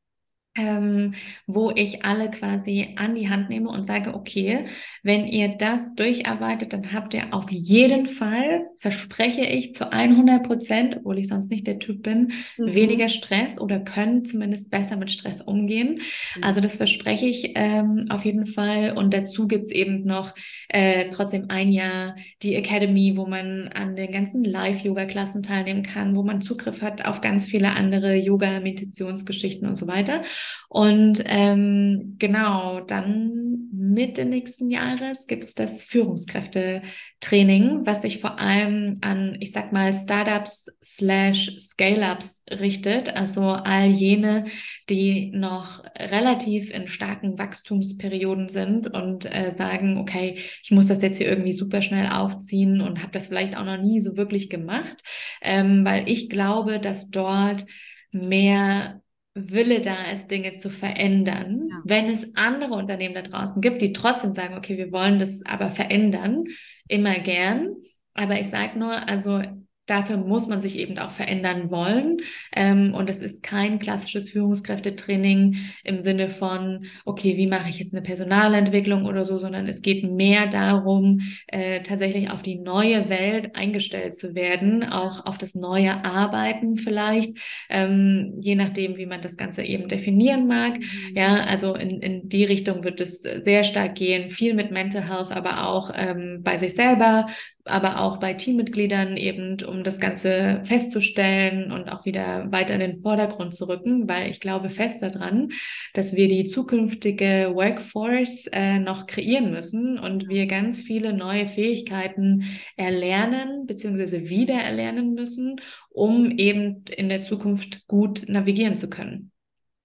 ähm, wo ich alle quasi an die Hand nehme und sage, okay, wenn ihr das durcharbeitet, dann habt ihr auf jeden Fall, verspreche ich zu 100 Prozent, obwohl ich sonst nicht der Typ bin, mhm. weniger Stress oder können zumindest besser mit Stress umgehen. Mhm. Also das verspreche ich ähm, auf jeden Fall. Und dazu gibt's eben noch äh, trotzdem ein Jahr die Academy, wo man an den ganzen Live-Yoga-Klassen teilnehmen kann, wo man Zugriff hat auf ganz viele andere Yoga-Meditationsgeschichten und so weiter. Und ähm, genau, dann Mitte nächsten Jahres gibt es das Führungskräftetraining, was sich vor allem an, ich sag mal, Startups slash Scale-Ups richtet. Also all jene, die noch relativ in starken Wachstumsperioden sind und äh, sagen, okay, ich muss das jetzt hier irgendwie super schnell aufziehen und habe das vielleicht auch noch nie so wirklich gemacht, ähm, weil ich glaube, dass dort mehr Wille da ist, Dinge zu verändern. Ja. Wenn es andere Unternehmen da draußen gibt, die trotzdem sagen, okay, wir wollen das aber verändern, immer gern. Aber ich sage nur, also dafür muss man sich eben auch verändern wollen. Ähm, und es ist kein klassisches Führungskräftetraining im Sinne von, okay, wie mache ich jetzt eine Personalentwicklung oder so, sondern es geht mehr darum, äh, tatsächlich auf die neue Welt eingestellt zu werden, auch auf das neue Arbeiten vielleicht, ähm, je nachdem, wie man das Ganze eben definieren mag. Ja, also in, in die Richtung wird es sehr stark gehen, viel mit Mental Health, aber auch ähm, bei sich selber aber auch bei Teammitgliedern eben, um das Ganze festzustellen und auch wieder weiter in den Vordergrund zu rücken, weil ich glaube fest daran, dass wir die zukünftige Workforce äh, noch kreieren müssen und wir ganz viele neue Fähigkeiten erlernen bzw. wieder erlernen müssen, um eben in der Zukunft gut navigieren zu können.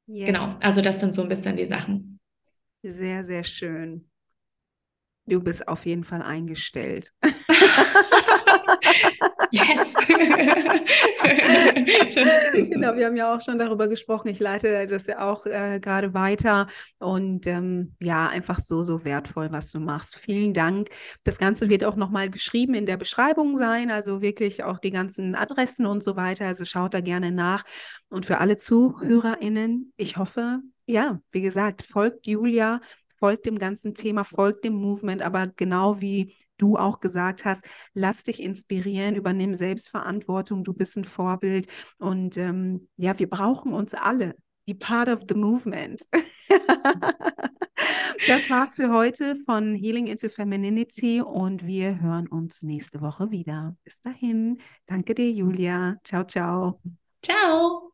Yes. Genau, also das sind so ein bisschen die Sachen.
Sehr, sehr schön. Du bist auf jeden Fall eingestellt. yes. genau, wir haben ja auch schon darüber gesprochen. Ich leite das ja auch äh, gerade weiter und ähm, ja, einfach so, so wertvoll, was du machst. Vielen Dank. Das Ganze wird auch nochmal geschrieben in der Beschreibung sein, also wirklich auch die ganzen Adressen und so weiter. Also schaut da gerne nach. Und für alle ZuhörerInnen, ich hoffe, ja, wie gesagt, folgt Julia folgt dem ganzen Thema, folgt dem Movement, aber genau wie du auch gesagt hast, lass dich inspirieren, übernimm Selbstverantwortung, du bist ein Vorbild und ähm, ja, wir brauchen uns alle. Be part of the movement. das war's für heute von Healing into Femininity und wir hören uns nächste Woche wieder. Bis dahin. Danke dir, Julia. Ciao, ciao.
Ciao.